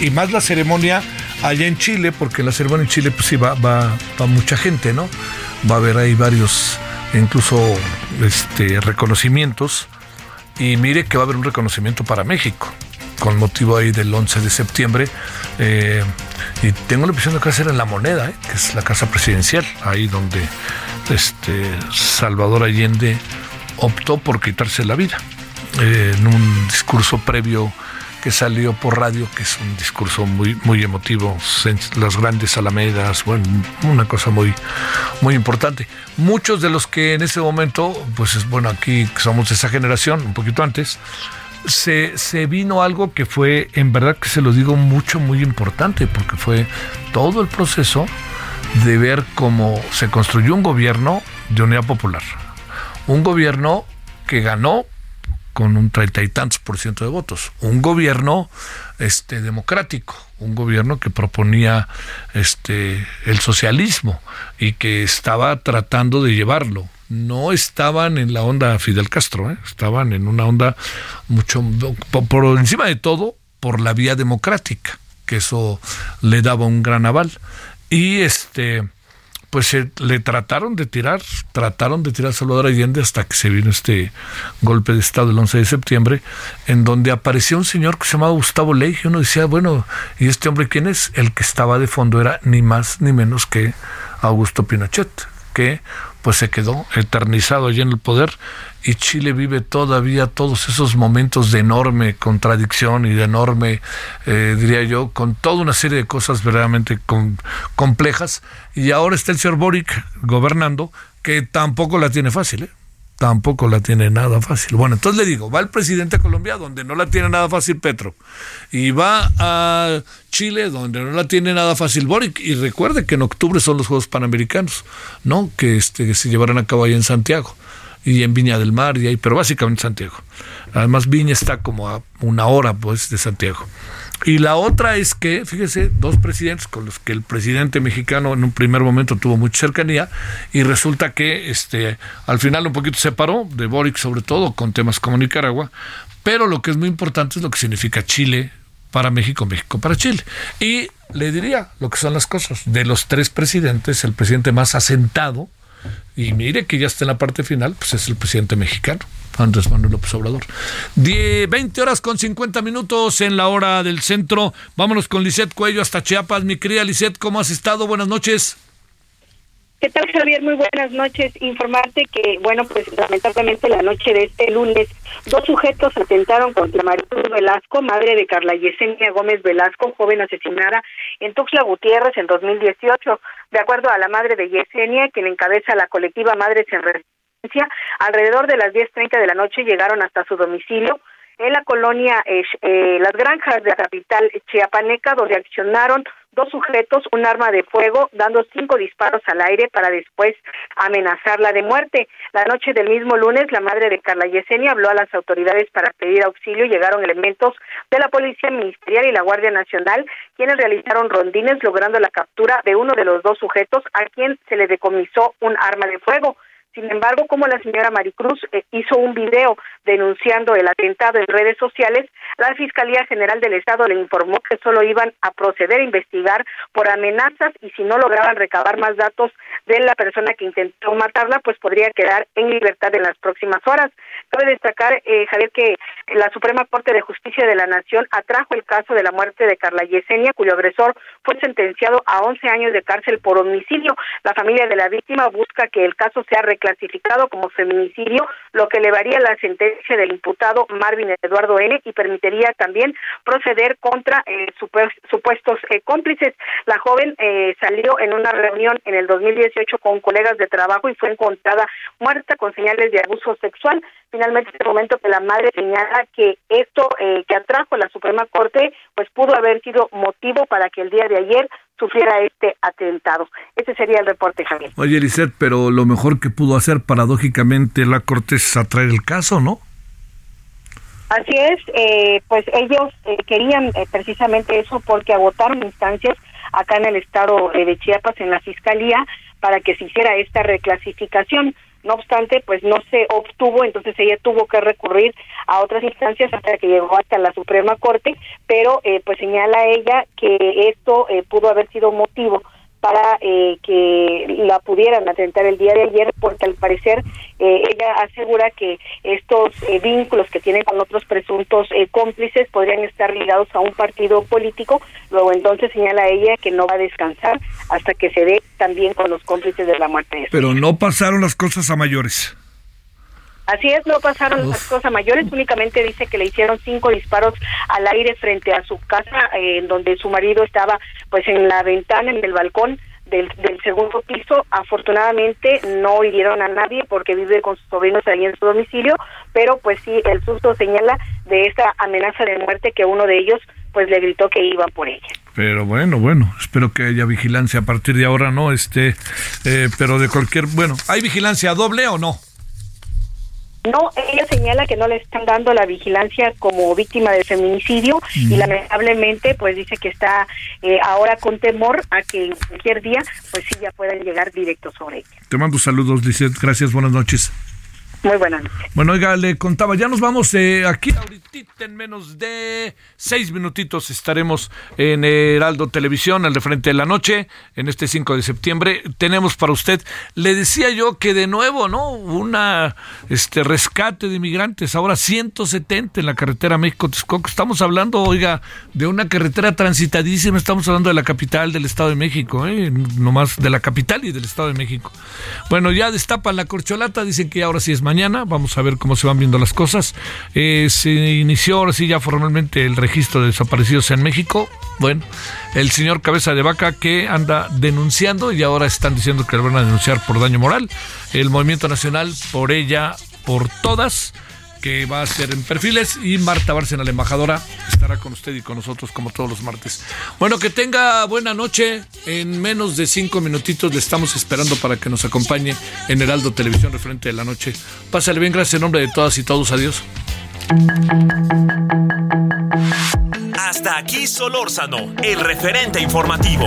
Speaker 1: y, más la ceremonia allá en Chile, porque la ceremonia en Chile pues sí va, va, va mucha gente, ¿no? Va a haber ahí varios, incluso este, reconocimientos, y mire que va a haber un reconocimiento para México, con motivo ahí del 11 de septiembre, eh, y tengo la impresión de que va a ser en La Moneda, ¿eh? que es la casa presidencial, ahí donde este, Salvador Allende optó por quitarse la vida eh, en un discurso previo que salió por radio, que es un discurso muy, muy emotivo, las grandes alamedas, bueno, una cosa muy, muy importante. Muchos de los que en ese momento, pues es bueno, aquí somos de esa generación, un poquito antes, se, se vino algo que fue, en verdad que se lo digo mucho, muy importante, porque fue todo el proceso de ver cómo se construyó un gobierno de unidad popular. Un gobierno que ganó con un treinta y tantos por ciento de votos. Un gobierno este, democrático, un gobierno que proponía este, el socialismo y que estaba tratando de llevarlo. No estaban en la onda Fidel Castro, ¿eh? estaban en una onda mucho, por, encima de todo, por la vía democrática, que eso le daba un gran aval. Y este pues se, le trataron de tirar, trataron de tirar a Salvador Allende hasta que se vino este golpe de Estado el 11 de septiembre, en donde apareció un señor que se llamaba Gustavo Ley, y uno decía, bueno, ¿y este hombre quién es? El que estaba de fondo era ni más ni menos que Augusto Pinochet, que pues se quedó eternizado allí en el poder y Chile vive todavía todos esos momentos de enorme contradicción y de enorme, eh, diría yo, con toda una serie de cosas verdaderamente complejas. Y ahora está el señor Boric gobernando, que tampoco la tiene fácil, ¿eh? Tampoco la tiene nada fácil. Bueno, entonces le digo, va el presidente de Colombia, donde no la tiene nada fácil Petro, y va a Chile, donde no la tiene nada fácil Boric, y recuerde que en octubre son los Juegos Panamericanos, ¿no? Que, este, que se llevarán a cabo ahí en Santiago y en Viña del Mar y ahí, pero básicamente Santiago. Además Viña está como a una hora pues de Santiago. Y la otra es que, fíjese, dos presidentes con los que el presidente mexicano en un primer momento tuvo mucha cercanía y resulta que este al final un poquito se separó de Boric sobre todo con temas como Nicaragua, pero lo que es muy importante es lo que significa Chile para México, México para Chile. Y le diría lo que son las cosas. De los tres presidentes, el presidente más asentado, y mire que ya está en la parte final, pues es el presidente mexicano, Andrés Manuel López Obrador. 20 horas con 50 minutos en la hora del centro. Vámonos con Lisette Cuello hasta Chiapas. Mi querida Lisette, ¿cómo has estado? Buenas noches.
Speaker 16: ¿Qué tal, Javier? Muy buenas noches. Informarte que, bueno, pues lamentablemente la noche de este lunes, dos sujetos atentaron contra Maricruz Velasco, madre de Carla Yesenia Gómez Velasco, joven asesinada en Tuxtla Gutiérrez en 2018. De acuerdo a la madre de Yesenia, quien encabeza la colectiva Madres en Resistencia, alrededor de las 10.30 de la noche llegaron hasta su domicilio en la colonia eh, eh, Las Granjas de la capital chiapaneca, donde accionaron dos sujetos un arma de fuego, dando cinco disparos al aire para después amenazarla de muerte. La noche del mismo lunes, la madre de Carla Yesenia habló a las autoridades para pedir auxilio. Llegaron elementos de la Policía Ministerial y la Guardia Nacional, quienes realizaron rondines, logrando la captura de uno de los dos sujetos, a quien se le decomisó un arma de fuego. Sin embargo, como la señora Maricruz eh, hizo un video denunciando el atentado en redes sociales, la Fiscalía General del Estado le informó que solo iban a proceder a investigar por amenazas y si no lograban recabar más datos de la persona que intentó matarla, pues podría quedar en libertad en las próximas horas. Cabe destacar, eh, Javier, que la Suprema Corte de Justicia de la Nación atrajo el caso de la muerte de Carla Yesenia, cuyo agresor fue sentenciado a 11 años de cárcel por homicidio. La familia de la víctima busca que el caso sea reclasificado como feminicidio, lo que elevaría la sentencia del imputado Marvin Eduardo N. y permitiría también proceder contra eh, supuestos eh, cómplices. La joven eh, salió en una reunión en el 2018 con colegas de trabajo y fue encontrada muerta con señales de abuso sexual. Finalmente, en este momento que la madre señala que esto que atrajo la Suprema Corte, pues pudo haber sido motivo para que el día de ayer sufriera este atentado. Ese sería el reporte, Javier.
Speaker 1: Oye, Eliseth, pero lo mejor que pudo hacer paradójicamente la Corte es atraer el caso, ¿no?
Speaker 16: Así es, eh, pues ellos eh, querían eh, precisamente eso porque agotaron instancias acá en el estado de Chiapas, en la Fiscalía, para que se hiciera esta reclasificación. No obstante, pues no se obtuvo, entonces ella tuvo que recurrir a otras instancias hasta que llegó hasta la Suprema Corte, pero pues señala ella que esto pudo haber sido motivo para eh, que la pudieran atentar el día de ayer, porque al parecer eh, ella asegura que estos eh, vínculos que tiene con otros presuntos cómplices podrían estar ligados a un partido político. Luego entonces señala ella que no va a descansar hasta que se dé también con los cómplices de la muerte.
Speaker 1: Pero no pasaron las cosas a mayores.
Speaker 16: Así es, no pasaron las cosas mayores, únicamente dice que le hicieron cinco disparos al aire frente a su casa, en donde su marido estaba pues en la ventana, en el balcón del, del, segundo piso. Afortunadamente no hirieron a nadie porque vive con sus sobrinos ahí en su domicilio, pero pues sí, el susto señala de esta amenaza de muerte que uno de ellos pues le gritó que iba por ella.
Speaker 1: Pero bueno, bueno, espero que haya vigilancia a partir de ahora, ¿no? Este, eh, pero de cualquier, bueno, ¿hay vigilancia doble o no?
Speaker 16: No, ella señala que no le están dando la vigilancia como víctima de feminicidio y lamentablemente pues dice que está eh, ahora con temor a que en cualquier día pues sí ya puedan llegar directo sobre ella.
Speaker 1: Te mando saludos, Lizeth. Gracias, buenas noches.
Speaker 16: Muy buenas
Speaker 1: Bueno, oiga, le contaba, ya nos vamos eh, aquí ahorita en menos de seis minutitos estaremos en Heraldo Televisión, al de frente de la noche, en este 5 de septiembre. Tenemos para usted, le decía yo que de nuevo, ¿no? Una este rescate de inmigrantes, ahora 170 en la carretera México-Texcoco. Estamos hablando, oiga, de una carretera transitadísima, estamos hablando de la capital del Estado de México, ¿eh? nomás de la capital y del Estado de México. Bueno, ya destapan la corcholata, dicen que ahora sí es mañana. Vamos a ver cómo se van viendo las cosas. Eh, se inició ahora sí ya formalmente el registro de desaparecidos en México. Bueno, el señor Cabeza de Vaca que anda denunciando y ahora están diciendo que le van a denunciar por daño moral. El Movimiento Nacional por ella, por todas que va a ser en perfiles y Marta Bárcena, la embajadora, estará con usted y con nosotros como todos los martes. Bueno, que tenga buena noche. En menos de cinco minutitos le estamos esperando para que nos acompañe en Heraldo Televisión referente de la noche. Pásale bien, gracias en nombre de todas y todos. Adiós.
Speaker 6: Hasta aquí Solórzano, el referente informativo.